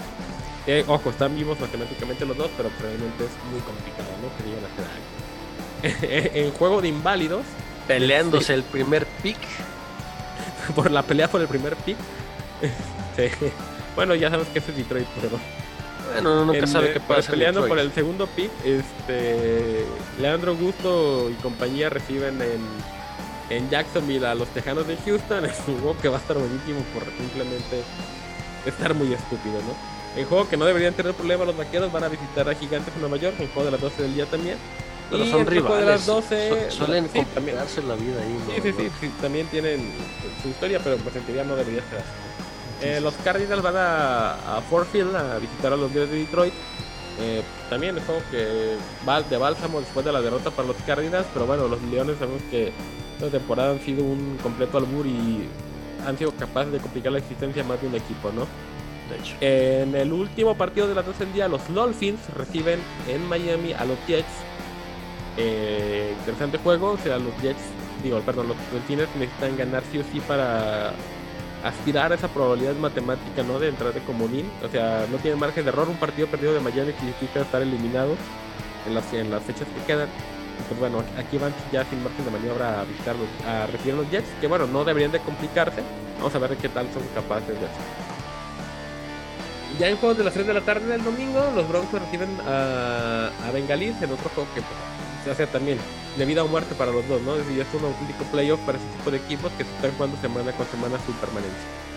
Eh, ojo, están vivos matemáticamente los dos, pero probablemente es muy complicado, ¿no? Que lleguen a algo. en juego de inválidos, Peleándose el primer pick. por la pelea por el primer pick. Sí. Bueno, ya sabes que ese es Detroit, pero Bueno, uno nunca en, sabe qué pasa. Peleando Detroit. por el segundo pick, este Leandro Gusto y compañía reciben en, en Jacksonville a los Tejanos de Houston. Es un juego que va a estar buenísimo por simplemente estar muy estúpido, ¿no? En juego que no deberían tener problema los vaqueros van a visitar a Gigantes en Nueva York, un juego de las 12 del día también. Pero Y son el juego rivales. de las 12 su- suelen sí, complicarse la vida ahí. ¿no? Sí, sí, sí, sí, también tienen su historia, pero pues en teoría no debería ser así. Eh, los Cardinals van a, a Fort Field a visitar a los Bills de Detroit. Eh, también es como que va de bálsamo después de la derrota para los Cardinals, pero bueno, los Leones sabemos que esta temporada han sido un completo albur y han sido capaces de complicar la existencia más de un equipo, ¿no? De hecho. En el último partido de las 12 del día, los Dolphins reciben en Miami a los Jets. Eh, interesante juego, o sea, los Jets, digo, perdón, los Delfines necesitan ganar sí o sí para aspirar a esa probabilidad matemática, ¿no? De entrar de comodín. O sea, no tienen margen de error. Un partido perdido de Miami significa estar eliminado en las, en las fechas que quedan. Pues bueno, aquí van ya sin margen de maniobra a visitar a recibir los Jets, que bueno, no deberían de complicarse. Vamos a ver qué tal son capaces de hacer. Ya en juegos de las 3 de la tarde del domingo, los Broncos reciben a, a Bengalís en otro juego que pues, se hace también de vida o muerte para los dos, ¿no? Y es un auténtico playoff para ese tipo de equipos que se están jugando semana con semana su permanencia.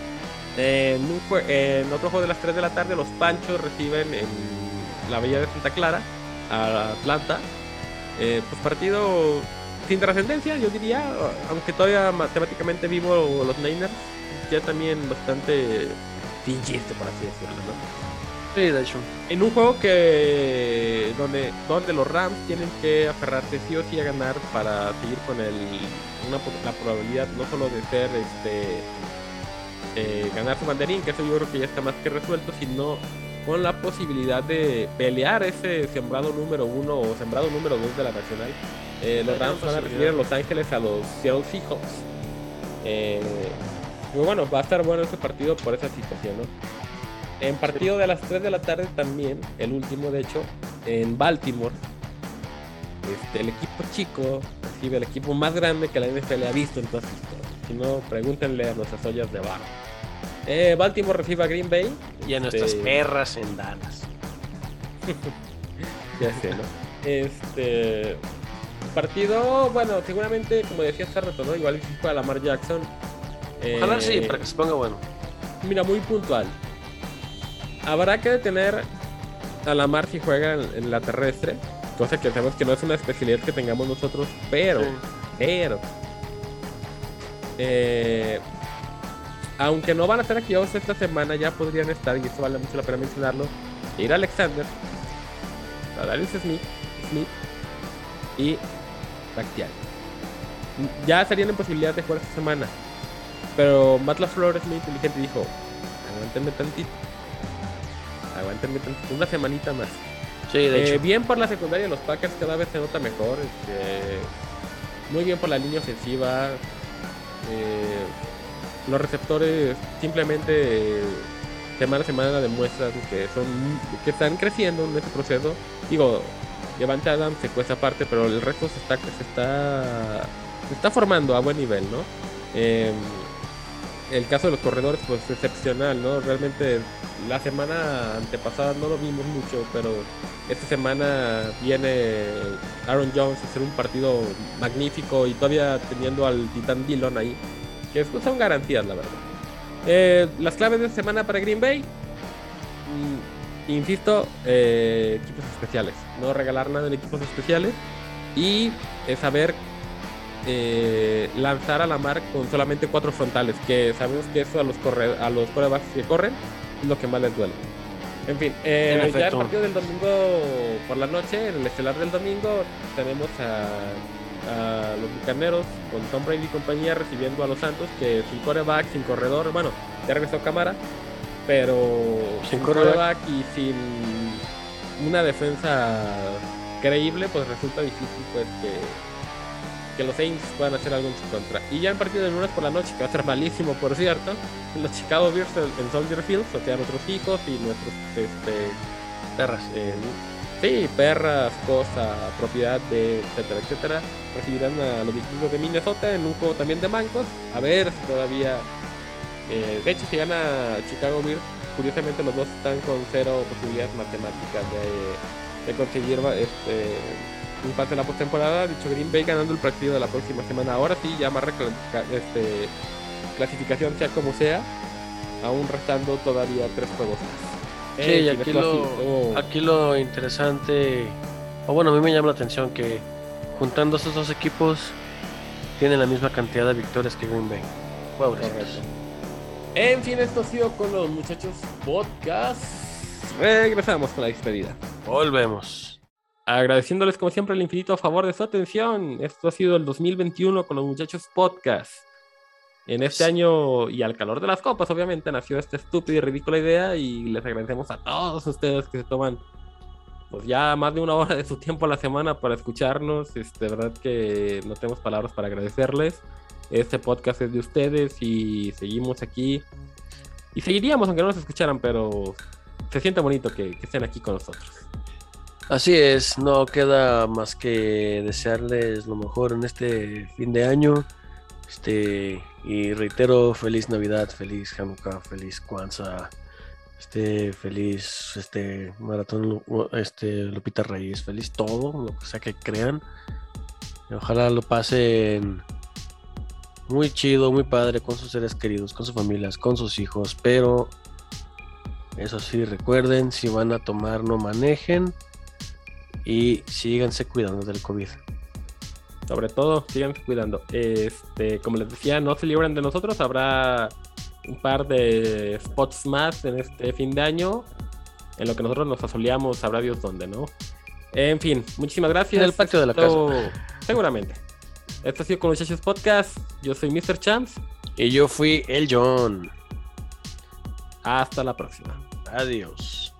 En, otro juego de las 3 de la tarde, los Panchos reciben en la Bella de Santa Clara a Atlanta. Eh, pues partido sin trascendencia, yo diría, aunque todavía matemáticamente vivo los Niners, ya también bastante sin chiste, por así decirlo, ¿no? Sí, de hecho. En un juego que donde, donde los Rams tienen que aferrarse sí o sí a ganar para seguir con el, una, la probabilidad no solo de ser este eh, ganar su banderín, que eso yo creo que ya está más que resuelto, sino con la posibilidad de pelear ese sembrado número uno o sembrado número dos de la nacional. Eh, los Rams van a recibir en Los Ángeles a los Seattle Seahawks. Eh, muy bueno, va a estar bueno ese partido por esa situación, ¿no? En partido de las 3 de la tarde también, el último de hecho, en Baltimore, este, el equipo chico recibe el equipo más grande que la NFL ha visto en toda su historia. Si no, pregúntenle a nuestras ollas de barro. Eh, Baltimore recibe a Green Bay. Y a nuestras Este, perras en Dallas. Ya sé, ¿no? Este. Partido, bueno, seguramente, como decía hace rato, ¿no? Igual si juega Lamar Jackson. Ojalá Eh, sí, para que se ponga bueno. Mira, muy puntual. Habrá que detener a Lamar si juega en, en la terrestre. Cosa que sabemos que no es una especialidad que tengamos nosotros, pero, Sí. pero. eh, aunque no van a estar activados esta semana, ya podrían estar, y esto vale mucho la pena mencionarlo. Ir Alexander, a Darius Smith, Smith y Bakhtiari. Ya estarían en posibilidad de jugar esta semana. Pero Matt LaFleur es muy inteligente y dijo: Aguántenme tantito. Aguántenme tantito. Una semanita más. Sí, de Eh, hecho. bien por la secundaria de los Packers, cada vez se nota mejor. este, muy bien por la línea ofensiva. eh, los receptores simplemente semana a semana demuestran que son que están creciendo en este proceso. Digo, Devante Adams se cuesta aparte, pero el resto se está, se está, se está formando a buen nivel, ¿no? Eh, el caso de los corredores, pues excepcional, ¿no? Realmente la semana antepasada no lo vimos mucho, pero esta semana viene Aaron Jones a hacer un partido magnífico y todavía teniendo al Titan Dillon ahí, que son garantías, la verdad. Eh, las claves de semana para Green Bay, mm, insisto, eh, equipos especiales, no regalar nada en equipos especiales y saber eh, lanzar a la mar con solamente cuatro frontales, que sabemos que eso a los corre a los quarterbacks que corren es lo que más les duele. En fin, eh, En ya el partido del domingo por la noche, en el estelar del domingo, tenemos a, a los bucaneros con Tom Brady y compañía recibiendo a los Santos, que sin coreback, sin corredor, bueno, ya regresó cámara, pero Sin sin coreback y sin una defensa creíble, pues resulta difícil pues que que los Saints puedan hacer algo en su contra. Y ya en partido de lunes por la noche, que va a ser malísimo, por cierto, los Chicago Bears en Soldier Field, o sea, nuestros hijos y nuestros, este, Perras. eh, sí, perras, cosa, propiedad de, etcétera, etcétera, recibirán a los vikingos de Minnesota en un juego también de mancos. A ver si todavía, eh, de hecho, si gana Chicago Bears, curiosamente los dos están con cero posibilidades matemáticas de, de conseguir este, un pase en la postemporada. Dicho Green Bay ganando el partido de la próxima semana. Ahora sí, ya más este, clasificación sea como sea, aún restando todavía tres juegos más. Sí, y aquí lo, sido- aquí lo interesante, o bueno, a mí me llama la atención que juntando estos dos equipos tienen la misma cantidad de victorias que Green Bay. Pobrecitos. En fin, esto ha sido con los muchachos podcast. Regresamos con la despedida. Volvemos. Agradeciéndoles como siempre el infinito favor de su atención. Esto ha sido el 2021 con los muchachos podcast. En este año y al calor de las copas, obviamente, nació esta estúpida y ridícula idea y les agradecemos a todos ustedes que se toman pues ya más de una hora de su tiempo a la semana para escucharnos. Este, de verdad que no tenemos palabras para agradecerles. Este podcast es de ustedes y seguimos aquí. Y seguiríamos aunque no nos escucharan, pero se siente bonito que, que estén aquí con nosotros. Así es, no queda más que desearles lo mejor en este fin de año. Este, y reitero, feliz Navidad, feliz Hanukkah, feliz Kwanzaa, este, feliz este Maratón este, Lupita Reyes, feliz todo, lo que sea que crean. Ojalá lo pasen muy chido, muy padre con sus seres queridos, con sus familias, con sus hijos, pero eso sí, recuerden, si van a tomar, no manejen y síganse cuidando del COVID. Sobre todo, sigan cuidando. Este, como les decía, no se libren de nosotros. Habrá un par de spots más en este fin de año. En lo que nosotros nos asoleamos, sabrá Dios dónde, ¿no? En fin, muchísimas gracias. En el patio de la Esto- Seguramente. Esto ha sido con Muchachos Podcast. Yo soy Mr. Champs. Y yo fui el John. Hasta la próxima. Adiós.